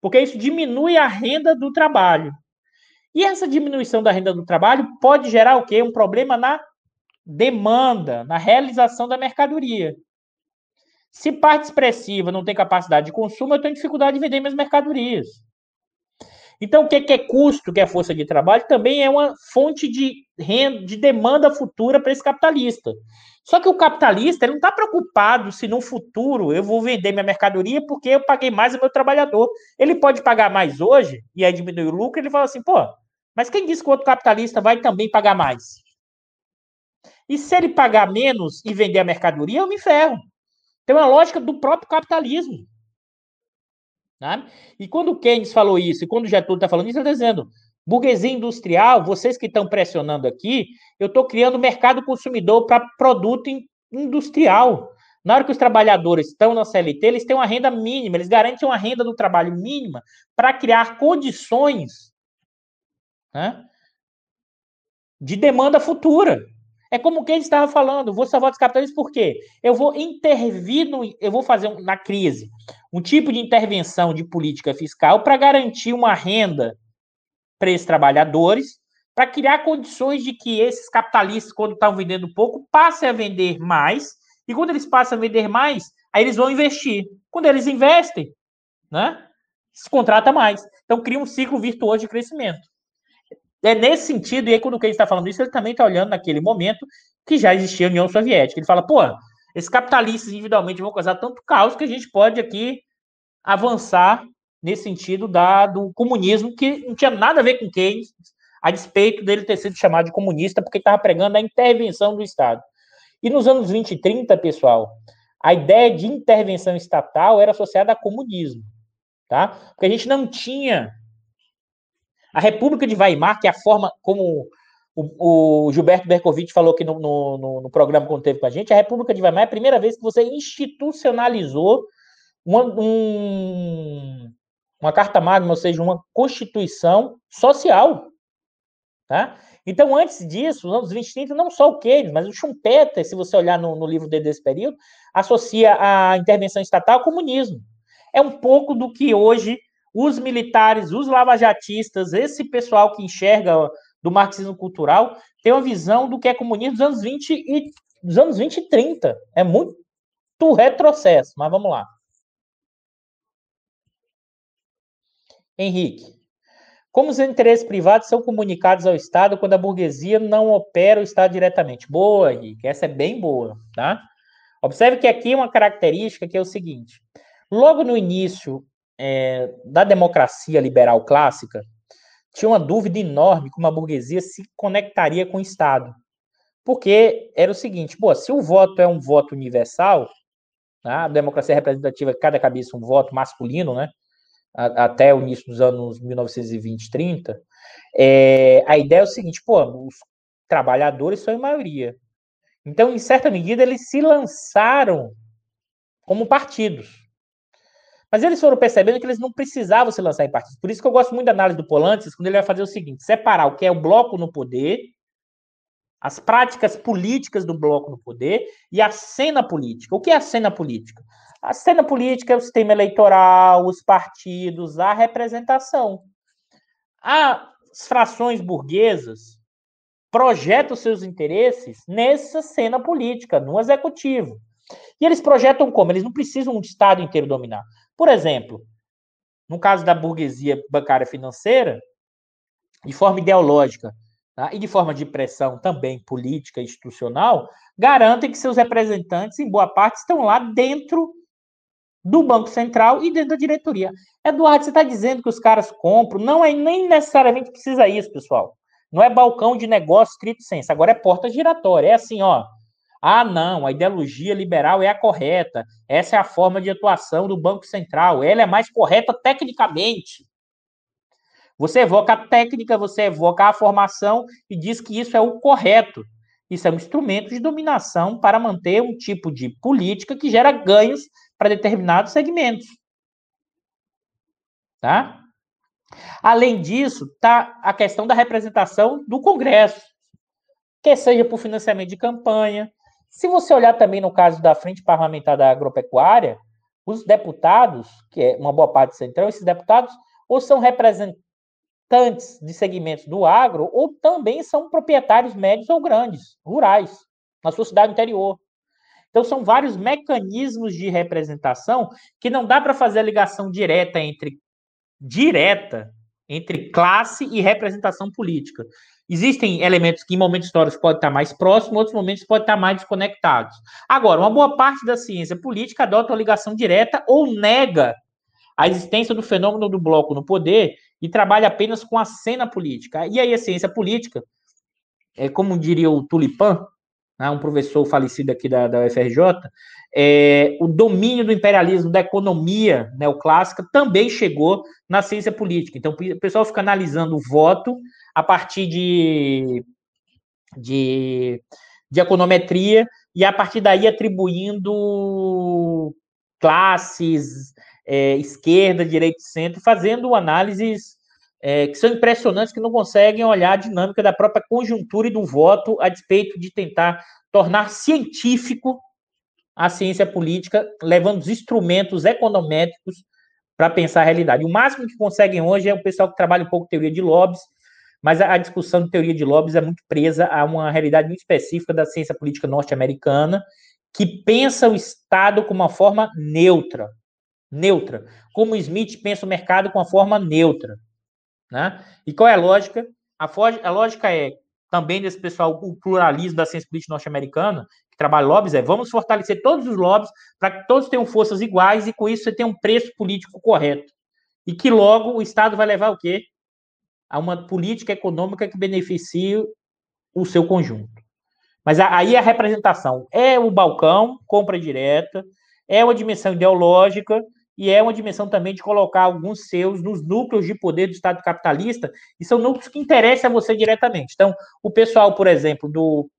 Porque isso diminui a renda do trabalho. E essa diminuição da renda do trabalho pode gerar o quê? Um problema na demanda, na realização da mercadoria. Se parte expressiva não tem capacidade de consumo, eu tenho dificuldade de vender minhas mercadorias. Então, o que é custo, que é força de trabalho, também é uma fonte de renda, de demanda futura para esse capitalista. Só que o capitalista ele não está preocupado se no futuro eu vou vender minha mercadoria porque eu paguei mais ao meu trabalhador. Ele pode pagar mais hoje e aí diminuir o lucro, ele fala assim, pô, mas quem disse que o outro capitalista vai também pagar mais? E se ele pagar menos e vender a mercadoria, eu me ferro. Tem uma lógica do próprio capitalismo. Né? E quando o Keynes falou isso, e quando o Getúlio está falando isso, ele está dizendo: burguesia industrial, vocês que estão pressionando aqui, eu estou criando mercado consumidor para produto industrial. Na hora que os trabalhadores estão na CLT, eles têm uma renda mínima, eles garantem uma renda do trabalho mínima para criar condições né, de demanda futura. É como quem estava falando, vou salvar os capitalistas por quê? Eu vou intervir, no, eu vou fazer na crise um tipo de intervenção de política fiscal para garantir uma renda para esses trabalhadores, para criar condições de que esses capitalistas, quando estão vendendo pouco, passem a vender mais, e quando eles passam a vender mais, aí eles vão investir. Quando eles investem, né, se contrata mais. Então cria um ciclo virtuoso de crescimento. É nesse sentido, e aí quando o Keynes está falando isso, ele também está olhando naquele momento que já existia a União Soviética. Ele fala, pô, esses capitalistas individualmente vão causar tanto caos que a gente pode aqui avançar nesse sentido da, do comunismo, que não tinha nada a ver com Keynes, a despeito dele ter sido chamado de comunista, porque estava pregando a intervenção do Estado. E nos anos 20 e 30, pessoal, a ideia de intervenção estatal era associada a comunismo, tá? Porque a gente não tinha a República de Weimar, que é a forma como o, o Gilberto Bercovitch falou aqui no, no, no, programa teve com a gente, a República de Weimar é a primeira vez que você institucionalizou uma, um, uma carta magna, ou seja, uma constituição social. Tá? Então, antes disso, nos anos 20 e 30, não só o Keynes, mas o Schumpeter, se você olhar no, no livro dele desse período, associa a intervenção estatal ao comunismo. É um pouco do que hoje os militares, os lavajatistas, esse pessoal que enxerga do marxismo cultural, tem uma visão do que é comunismo dos anos 20 e dos anos 20 e 30. É muito retrocesso, mas vamos lá. Henrique. Como os interesses privados são comunicados ao Estado quando a burguesia não opera o Estado diretamente? Boa, Henrique. Essa é bem boa, tá? Observe que aqui uma característica que é o seguinte: logo no início é, da democracia liberal clássica, tinha uma dúvida enorme como a burguesia se conectaria com o Estado. Porque era o seguinte, pô, se o voto é um voto universal, né, a democracia representativa, cada cabeça um voto masculino, né? A, até o início dos anos 1920, 30, é, a ideia é o seguinte, pô, os trabalhadores são em maioria. Então, em certa medida, eles se lançaram como partidos. Mas eles foram percebendo que eles não precisavam se lançar em partidos. Por isso que eu gosto muito da análise do Polantes, quando ele vai fazer o seguinte: separar o que é o bloco no poder, as práticas políticas do bloco no poder e a cena política. O que é a cena política? A cena política é o sistema eleitoral, os partidos, a representação. As frações burguesas projetam seus interesses nessa cena política, no executivo. E eles projetam como? Eles não precisam um Estado inteiro dominar. Por exemplo, no caso da burguesia bancária financeira, de forma ideológica tá? e de forma de pressão também política e institucional, garantem que seus representantes, em boa parte, estão lá dentro do Banco Central e dentro da diretoria. Eduardo, você está dizendo que os caras compram? Não é nem necessariamente precisa isso, pessoal. Não é balcão de negócio escrito senso. Agora é porta giratória. É assim, ó. Ah, não, a ideologia liberal é a correta. Essa é a forma de atuação do Banco Central. Ela é mais correta tecnicamente. Você evoca a técnica, você evoca a formação e diz que isso é o correto. Isso é um instrumento de dominação para manter um tipo de política que gera ganhos para determinados segmentos. Tá? Além disso, tá a questão da representação do Congresso, que seja por financiamento de campanha, se você olhar também no caso da Frente Parlamentar da Agropecuária, os deputados, que é uma boa parte central, esses deputados ou são representantes de segmentos do agro, ou também são proprietários médios ou grandes, rurais, na sua cidade interior. Então, são vários mecanismos de representação que não dá para fazer a ligação direta entre direta entre classe e representação política. Existem elementos que em momentos históricos podem estar mais próximos, outros momentos podem estar mais desconectados. Agora, uma boa parte da ciência política adota uma ligação direta ou nega a existência do fenômeno do bloco no poder e trabalha apenas com a cena política. E aí a ciência política, é como diria o Tulipan, um professor falecido aqui da, da UFRJ, é, o domínio do imperialismo, da economia neoclássica, também chegou na ciência política. Então, o pessoal fica analisando o voto a partir de, de, de econometria e a partir daí atribuindo classes, é, esquerda, direita e centro, fazendo análises é, que são impressionantes, que não conseguem olhar a dinâmica da própria conjuntura e do voto a despeito de tentar tornar científico a ciência política, levando os instrumentos econométricos para pensar a realidade. O máximo que conseguem hoje é o pessoal que trabalha um pouco teoria de lobbies, mas a, discussão de teoria de lobbies é muito presa a uma realidade muito específica da ciência política norte-americana, que pensa o Estado como uma forma neutra. Neutra. Como Smith pensa o mercado com uma forma neutra. Né? E qual é a lógica? A, a lógica é também desse pessoal, o pluralismo da ciência política norte-americana, que trabalha lobbies, é vamos fortalecer todos os lobbies para que todos tenham forças iguais e com isso você tenha um preço político correto. E que logo o Estado vai levar o quê? A uma política econômica que beneficie o seu conjunto. Mas aí a representação é o balcão, compra direta, é uma dimensão ideológica e é uma dimensão também de colocar alguns seus nos núcleos de poder do Estado capitalista, e são núcleos que interessam a você diretamente. Então, o pessoal, por exemplo, do,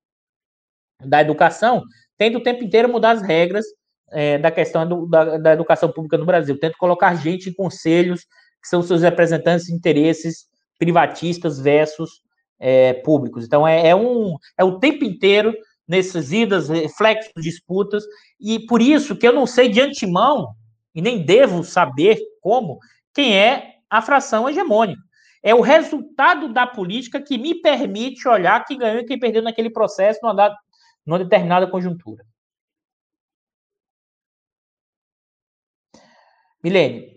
da educação, tenta o tempo inteiro mudar as regras é, da questão do, da, da, educação pública no Brasil, tenta colocar gente em conselhos que são seus representantes de interesses privatistas versus é, públicos. Então, é, é, um, é o tempo inteiro nessas idas, reflexos, disputas, e por isso que eu não sei de antemão e nem devo saber como, quem é a fração hegemônica. É o resultado da política que me permite olhar quem ganhou e quem perdeu naquele processo numa, data, numa determinada conjuntura. Milene,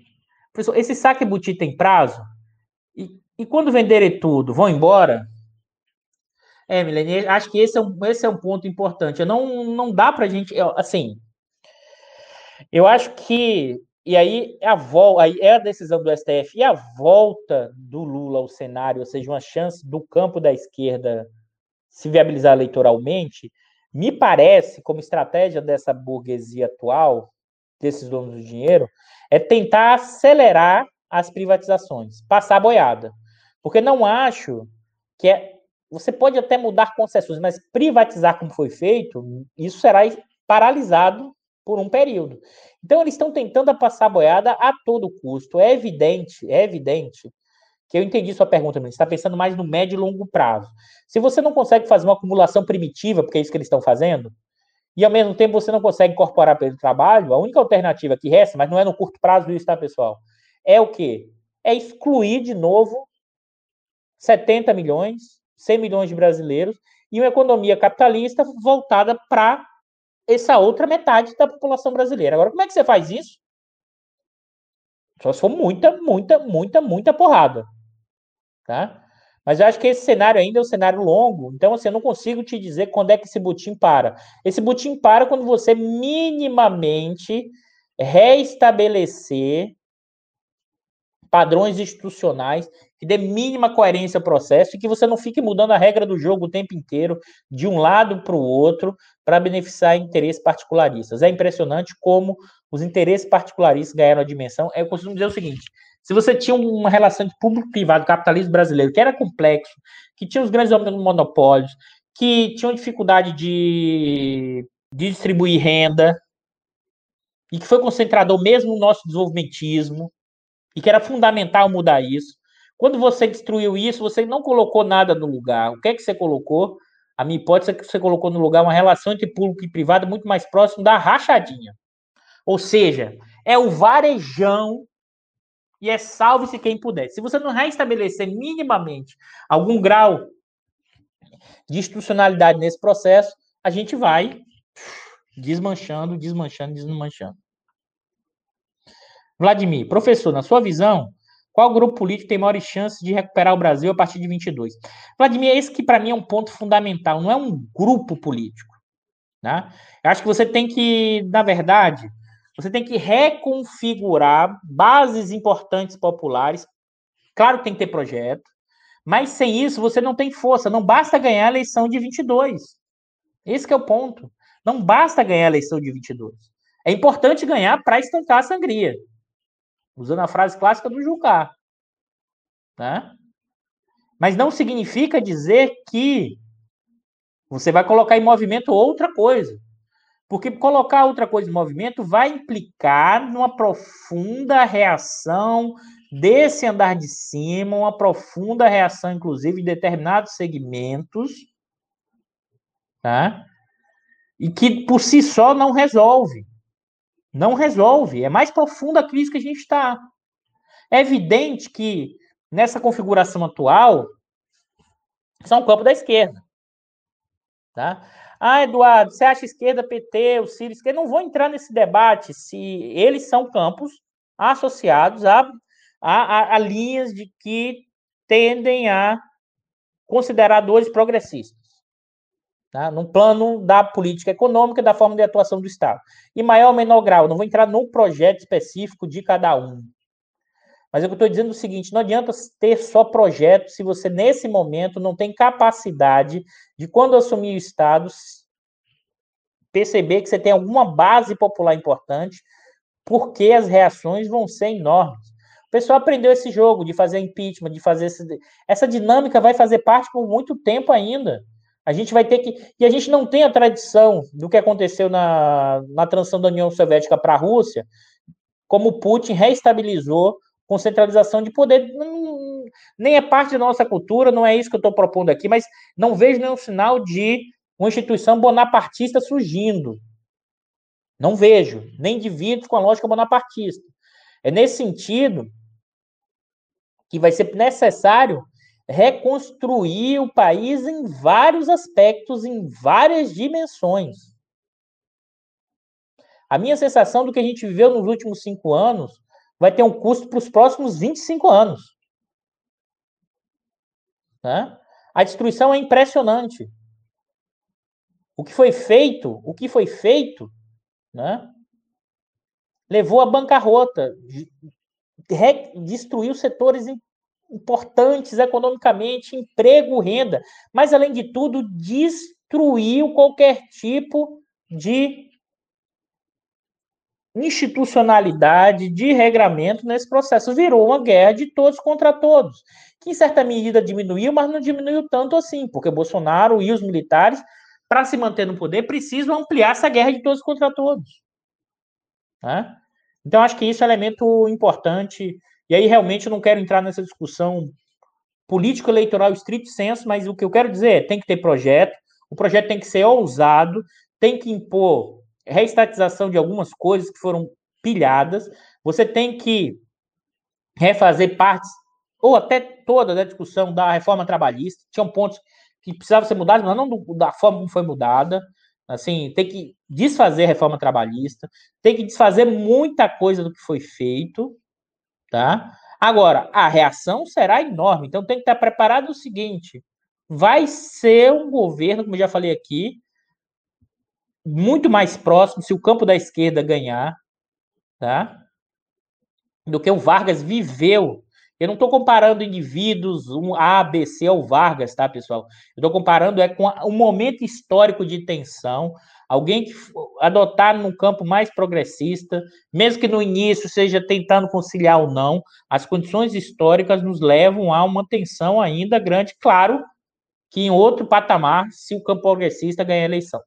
professor, esse saque buti tem prazo? E, e quando venderem tudo, vão embora? É, Milene, acho que esse é um, esse é um ponto importante. Não, não dá para a gente, assim, eu acho que e aí a volta, aí é a decisão do STF e a volta do Lula ao cenário, ou seja, uma chance do campo da esquerda se viabilizar eleitoralmente, me parece, como estratégia dessa burguesia atual, desses donos do dinheiro, é tentar acelerar as privatizações, passar a boiada. Porque não acho que é. Você pode até mudar concessões, mas privatizar como foi feito, isso será paralisado por um período. Então eles estão tentando passar a boiada a todo custo. É evidente, é evidente que eu entendi sua pergunta, mas está pensando mais no médio e longo prazo. Se você não consegue fazer uma acumulação primitiva, porque é isso que eles estão fazendo, e ao mesmo tempo você não consegue incorporar pelo trabalho, a única alternativa que resta, mas não é no curto prazo isso, tá, pessoal? É o quê? É excluir de novo 70 milhões, 100 milhões de brasileiros e uma economia capitalista voltada para essa outra metade da população brasileira. Agora, como é que você faz isso? Só se for muita, muita, muita, muita porrada. Tá? Mas eu acho que esse cenário ainda é um cenário longo, então assim, eu não consigo te dizer quando é que esse butim para. Esse butim para quando você minimamente reestabelecer padrões institucionais que dê mínima coerência ao processo e que você não fique mudando a regra do jogo o tempo inteiro, de um lado para o outro, para beneficiar interesses particularistas. É impressionante como os interesses particularistas ganharam a dimensão. Eu costumo dizer o seguinte: se você tinha uma relação de público-privado, capitalismo brasileiro, que era complexo, que tinha os grandes monopólios, que tinham dificuldade de, de distribuir renda, e que foi concentrador mesmo no nosso desenvolvimentismo, e que era fundamental mudar isso. Quando você destruiu isso, você não colocou nada no lugar. O que é que você colocou? A minha hipótese é que você colocou no lugar uma relação entre público e privado muito mais próximo da rachadinha. Ou seja, é o varejão e é salve-se quem puder. Se você não reestabelecer minimamente algum grau de institucionalidade nesse processo, a gente vai desmanchando, desmanchando, desmanchando. Vladimir, professor, na sua visão, qual grupo político tem maiores chances de recuperar o Brasil a partir de 22? Vladimir, esse que para mim é um ponto fundamental, não é um grupo político. Né? Eu acho que você tem que, na verdade, você tem que reconfigurar bases importantes populares. Claro que tem que ter projeto, mas sem isso você não tem força. Não basta ganhar a eleição de 22. Esse é o ponto. Não basta ganhar a eleição de 22. É importante ganhar para estancar a sangria usando a frase clássica do Jucá. Né? Mas não significa dizer que você vai colocar em movimento outra coisa. Porque colocar outra coisa em movimento vai implicar numa profunda reação desse andar de cima, uma profunda reação, inclusive, em determinados segmentos, tá? E que por si só não resolve. Não resolve. É mais profunda a crise que a gente está. É evidente que nessa configuração atual são o campo da esquerda. Tá? Ah, Eduardo, você acha esquerda, PT, o Ciro, esquerda? Não vou entrar nesse debate se eles são campos associados a, a, a, linhas de que tendem a consideradores progressistas. Tá? No plano da política econômica, da forma de atuação do Estado. E maior ou menor grau, não vou entrar no projeto específico de cada um. Mas eu estou dizendo é o seguinte: não adianta ter só projeto se você, nesse momento, não tem capacidade de, quando assumir o Estado, perceber que você tem alguma base popular importante, porque as reações vão ser enormes. O pessoal aprendeu esse jogo de fazer impeachment, de fazer esse... essa dinâmica vai fazer parte por muito tempo ainda. A gente vai ter que. E a gente não tem a tradição do que aconteceu na, na transição da União Soviética para a Rússia, como Putin reestabilizou com centralização de poder. nem é parte da nossa cultura, não é isso que eu estou propondo aqui, mas não vejo nenhum sinal de uma instituição bonapartista surgindo. Não vejo, nem divido com a lógica bonapartista. É nesse sentido que vai ser necessário reconstruir o país em vários aspectos, em várias dimensões. A minha sensação do que a gente viveu nos últimos cinco anos vai ter um custo para os próximos 25 anos. Né? A destruição é impressionante. O que foi feito, o que foi feito, né? levou à bancarrota, destruiu setores importantes economicamente, emprego, renda, mas além de tudo, destruiu qualquer tipo de institucionalidade, de regramento nesse processo. Virou uma guerra de todos contra todos, que em certa medida diminuiu, mas não diminuiu tanto assim, porque Bolsonaro e os militares, para se manter no poder, precisam ampliar essa guerra de todos contra todos. Né? Então, acho que isso é um elemento importante. E aí, realmente, eu não quero entrar nessa discussão político-eleitoral estrito senso, mas o que eu quero dizer é tem que ter projeto, o projeto tem que ser ousado, tem que impor reestatização de algumas coisas que foram pilhadas, você tem que refazer partes, ou até toda da discussão da reforma trabalhista, tinham pontos que precisavam ser mudados, mas não do, da forma como foi mudada, assim, tem que desfazer a reforma trabalhista, tem que desfazer muita coisa do que foi feito, tá? Agora, a reação será enorme, então tem que estar preparado o seguinte, vai ser um governo, como eu já falei aqui, muito mais próximo se o campo da esquerda ganhar, tá? Do que o Vargas viveu. Eu não estou comparando indivíduos, um A, B, C ao Vargas, tá, pessoal? Eu estou comparando é com um momento histórico de tensão, alguém que adotar num campo mais progressista, mesmo que no início seja tentando conciliar ou não, as condições históricas nos levam a uma tensão ainda grande, claro, que em outro patamar, se o campo progressista ganhar a eleição.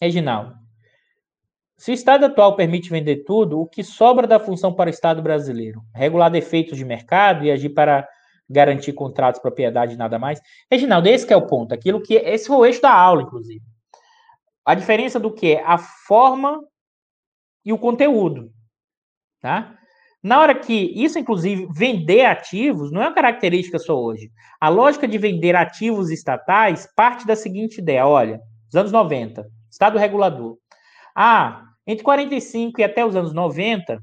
Reginaldo. Se o Estado atual permite vender tudo, o que sobra da função para o Estado brasileiro? Regular defeitos de mercado e agir para garantir contratos, propriedade e nada mais? Reginaldo, esse é o ponto. Aquilo que esse foi o eixo da aula, inclusive. A diferença do que é a forma e o conteúdo, tá? Na hora que isso, inclusive, vender ativos, não é uma característica só hoje. A lógica de vender ativos estatais parte da seguinte ideia: olha, os anos 90, Estado regulador. Ah, entre 45 e até os anos 90,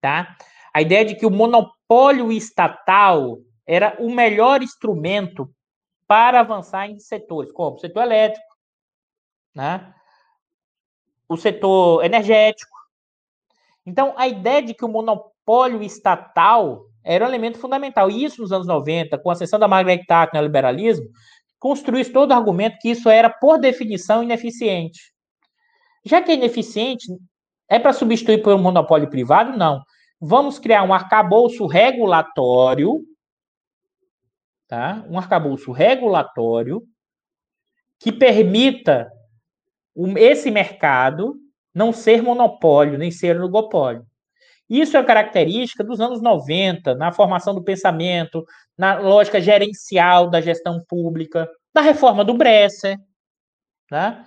tá? A ideia de que o monopólio estatal era o melhor instrumento para avançar em setores, como o setor elétrico, né? o setor energético. Então, a ideia de que o monopólio estatal era um elemento fundamental. E isso nos anos 90, com a ascensão da Margaret Thatcher no liberalismo, construísse todo o argumento que isso era, por definição, ineficiente. Já que é ineficiente, é para substituir por um monopólio privado? Não. Vamos criar um arcabouço regulatório, tá? Um arcabouço regulatório que permita esse mercado não ser monopólio, nem ser oligopólio. Isso é característica dos anos 90, na formação do pensamento, na lógica gerencial da gestão pública, da reforma do Bresser, né?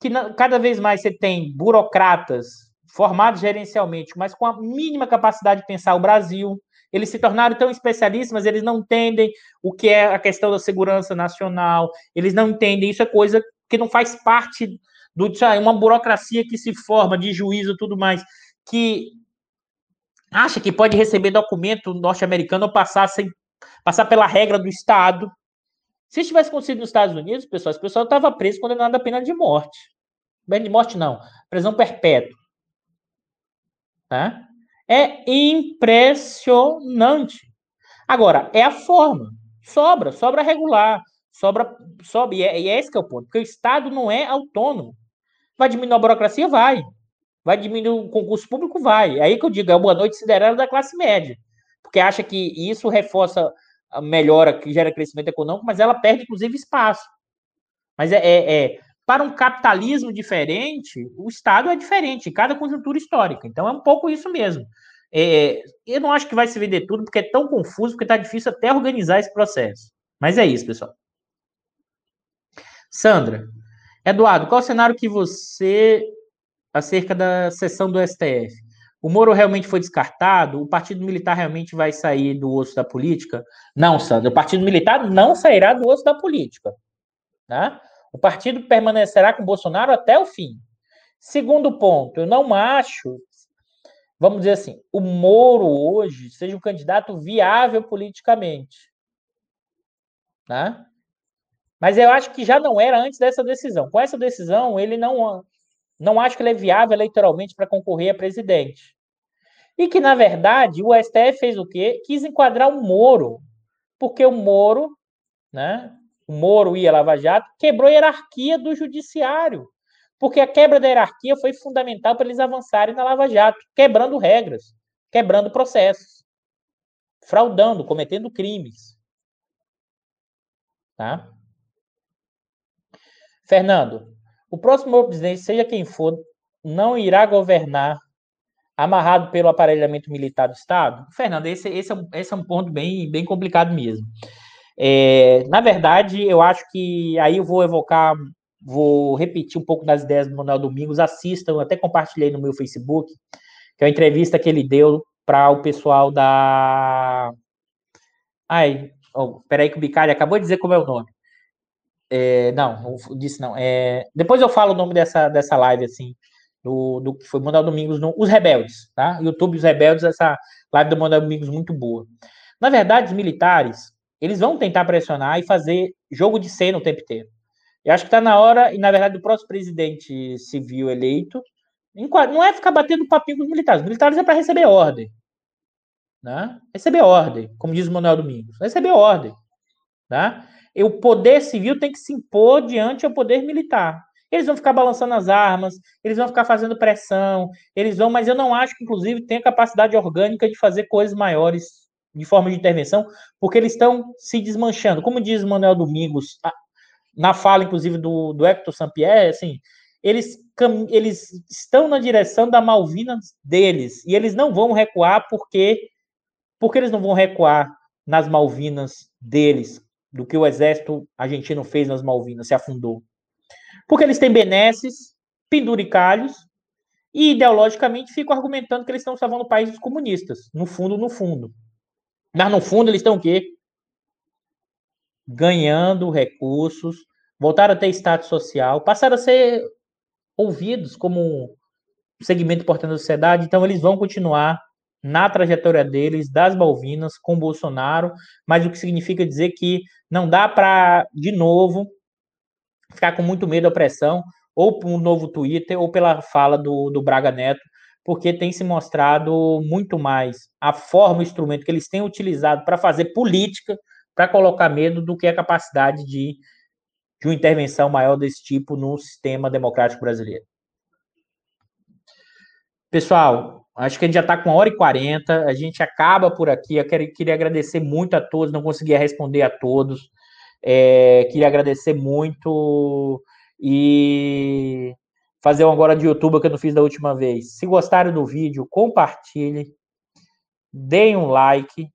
Que cada vez mais você tem burocratas formados gerencialmente, mas com a mínima capacidade de pensar o Brasil. Eles se tornaram tão especialistas, mas eles não entendem o que é a questão da segurança nacional, eles não entendem, isso é coisa que não faz parte do uma burocracia que se forma de juízo e tudo mais que acha que pode receber documento norte-americano ou passar, sem, passar pela regra do Estado. Se tivesse acontecido nos Estados Unidos, pessoal, esse pessoal estava preso condenado a pena de morte. Pena de morte não, prisão perpétua. Tá? É impressionante. Agora, é a forma. Sobra, sobra regular, sobra, sobe, e é, e é esse que é o ponto, porque o Estado não é autônomo. Vai diminuir a burocracia? Vai. Vai diminuir o concurso público? Vai. É aí que eu digo, é boa noite Cinderela da classe média. Porque acha que isso reforça melhora, que gera crescimento econômico, mas ela perde, inclusive, espaço. Mas é, é, é para um capitalismo diferente, o Estado é diferente em cada conjuntura histórica. Então é um pouco isso mesmo. É, eu não acho que vai se vender tudo, porque é tão confuso, porque está difícil até organizar esse processo. Mas é isso, pessoal. Sandra, Eduardo, qual o cenário que você acerca da sessão do STF? O Moro realmente foi descartado? O Partido Militar realmente vai sair do osso da política? Não, Sandra, o Partido Militar não sairá do osso da política. Né? O partido permanecerá com Bolsonaro até o fim. Segundo ponto, eu não acho vamos dizer assim, o Moro hoje seja um candidato viável politicamente. Né? Mas eu acho que já não era antes dessa decisão. Com essa decisão, ele não, não acho que ele é viável eleitoralmente para concorrer a presidente. E que, na verdade, o STF fez o quê? Quis enquadrar o Moro. Porque o Moro, né? O Moro e a Lava Jato quebrou a hierarquia do judiciário. Porque a quebra da hierarquia foi fundamental para eles avançarem na Lava Jato, quebrando regras, quebrando processos, fraudando, cometendo crimes. Tá? Fernando, o próximo presidente, seja quem for, não irá governar amarrado pelo aparelhamento militar do Estado? Fernando, esse, esse, é, um, esse é um ponto bem, bem complicado mesmo. É, na verdade, eu acho que aí eu vou evocar vou repetir um pouco das ideias do Manuel Domingos, assistam, até compartilhei no meu Facebook, que é uma entrevista que ele deu para o pessoal da. Ai, oh, peraí que o Bicalho acabou de dizer como é o nome. É, não, não disse não. É, depois eu falo o nome dessa, dessa live, assim, do, do que foi Manuel Domingos, no, Os Rebeldes, tá? YouTube Os Rebeldes, essa live do Manuel Domingos muito boa. Na verdade, os militares, eles vão tentar pressionar e fazer jogo de cena o tempo inteiro. Eu acho que está na hora, e na verdade, do próximo presidente civil eleito, não é ficar batendo papinho com os militares. Os militares é para receber ordem. Né? Receber ordem, como diz o Manuel Domingos. Receber ordem. Né? O poder civil tem que se impor diante ao poder militar. Eles vão ficar balançando as armas, eles vão ficar fazendo pressão, eles vão, mas eu não acho que, inclusive, tem a capacidade orgânica de fazer coisas maiores de forma de intervenção, porque eles estão se desmanchando. Como diz Manuel Domingos, na fala, inclusive, do, do Hector Sampierre, assim, eles, eles estão na direção da Malvinas deles, e eles não vão recuar porque, porque eles não vão recuar nas Malvinas deles, do que o exército argentino fez nas Malvinas, se afundou. Porque eles têm benesses, penduricalhos, e ideologicamente ficam argumentando que eles estão salvando dos comunistas, no fundo, no fundo. Mas no fundo eles estão o quê? ganhando recursos, voltaram a ter status social, passaram a ser ouvidos como um segmento importante da sociedade, então eles vão continuar na trajetória deles das Malvinas com Bolsonaro, mas o que significa dizer que não dá para, de novo, ficar com muito medo da pressão, ou por um novo Twitter, ou pela fala do, do Braga Neto, porque tem se mostrado muito mais a forma, o instrumento que eles têm utilizado para fazer política para colocar medo do que a capacidade de, de uma intervenção maior desse tipo no sistema democrático brasileiro. Pessoal, acho que a gente já está com uma hora e quarenta, a gente acaba por aqui. Eu queria, queria agradecer muito a todos, não conseguia responder a todos. É, queria agradecer muito e fazer um agora de YouTube que eu não fiz da última vez. Se gostaram do vídeo, compartilhe, deem um like,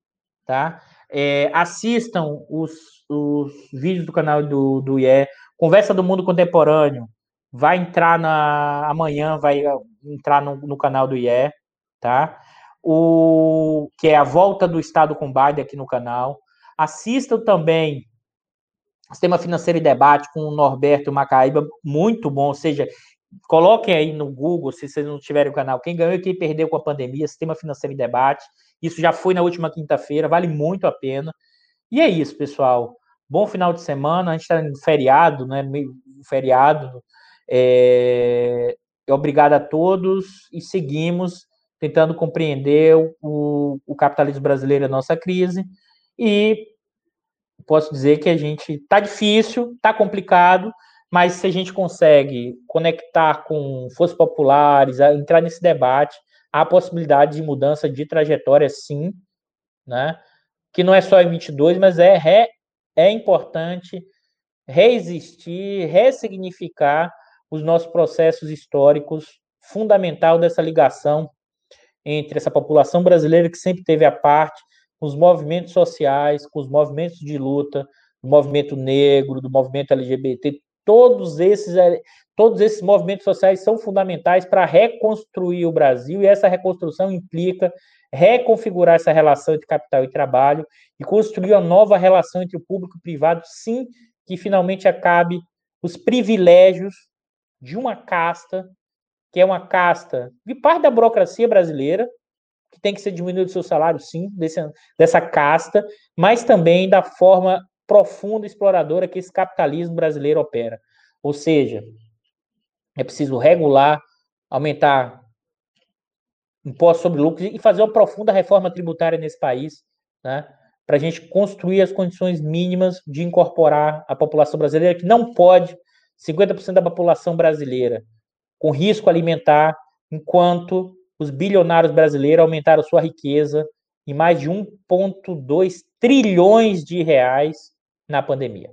tá? É, assistam os, os vídeos do canal do, do IE. Conversa do Mundo Contemporâneo vai entrar na amanhã, vai entrar no, no canal do IE, tá? O que é a volta do Estado com Biden aqui no canal. Assistam também Sistema Financeiro e Debate com o Norberto Macaíba, muito bom, ou seja, coloquem aí no Google, se vocês não tiverem o canal, quem ganhou e quem perdeu com a pandemia, Sistema Financeiro em Debate. Isso já foi na última quinta-feira, vale muito a pena. E é isso, pessoal. Bom final de semana. A gente está em feriado, né? Meio feriado. É... Obrigado a todos e seguimos tentando compreender o, o capitalismo brasileiro, a nossa crise. E posso dizer que a gente está difícil, está complicado, mas se a gente consegue conectar com forças populares, entrar nesse debate, há possibilidade de mudança de trajetória, sim, né? Que não é só em 22, mas é, é, é importante reexistir, ressignificar os nossos processos históricos, fundamental dessa ligação entre essa população brasileira que sempre teve a parte com os movimentos sociais, com os movimentos de luta, do movimento negro, do movimento LGBT, todos esses todos esses movimentos sociais são fundamentais para reconstruir o Brasil e essa reconstrução implica reconfigurar essa relação entre capital e trabalho e construir uma nova relação entre o público e o privado, sim, que finalmente acabe os privilégios de uma casta, que é uma casta de parte da burocracia brasileira, que tem que ser diminuído o seu salário, sim, desse, dessa casta, mas também da forma profunda exploradora que esse capitalismo brasileiro opera. Ou seja, é preciso regular, aumentar impostos sobre lucros e fazer uma profunda reforma tributária nesse país, né? Para a gente construir as condições mínimas de incorporar a população brasileira, que não pode, 50% da população brasileira, com risco alimentar, enquanto os bilionários brasileiros aumentaram sua riqueza em mais de 1,2 trilhões de reais na pandemia.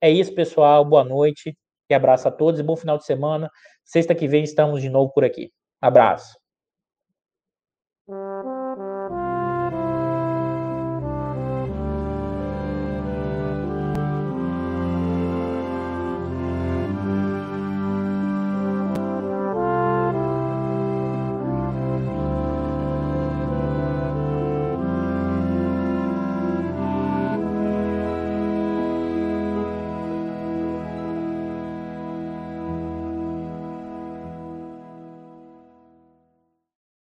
É isso, pessoal. Boa noite e abraço a todos e bom final de semana. Sexta que vem estamos de novo por aqui. Abraço.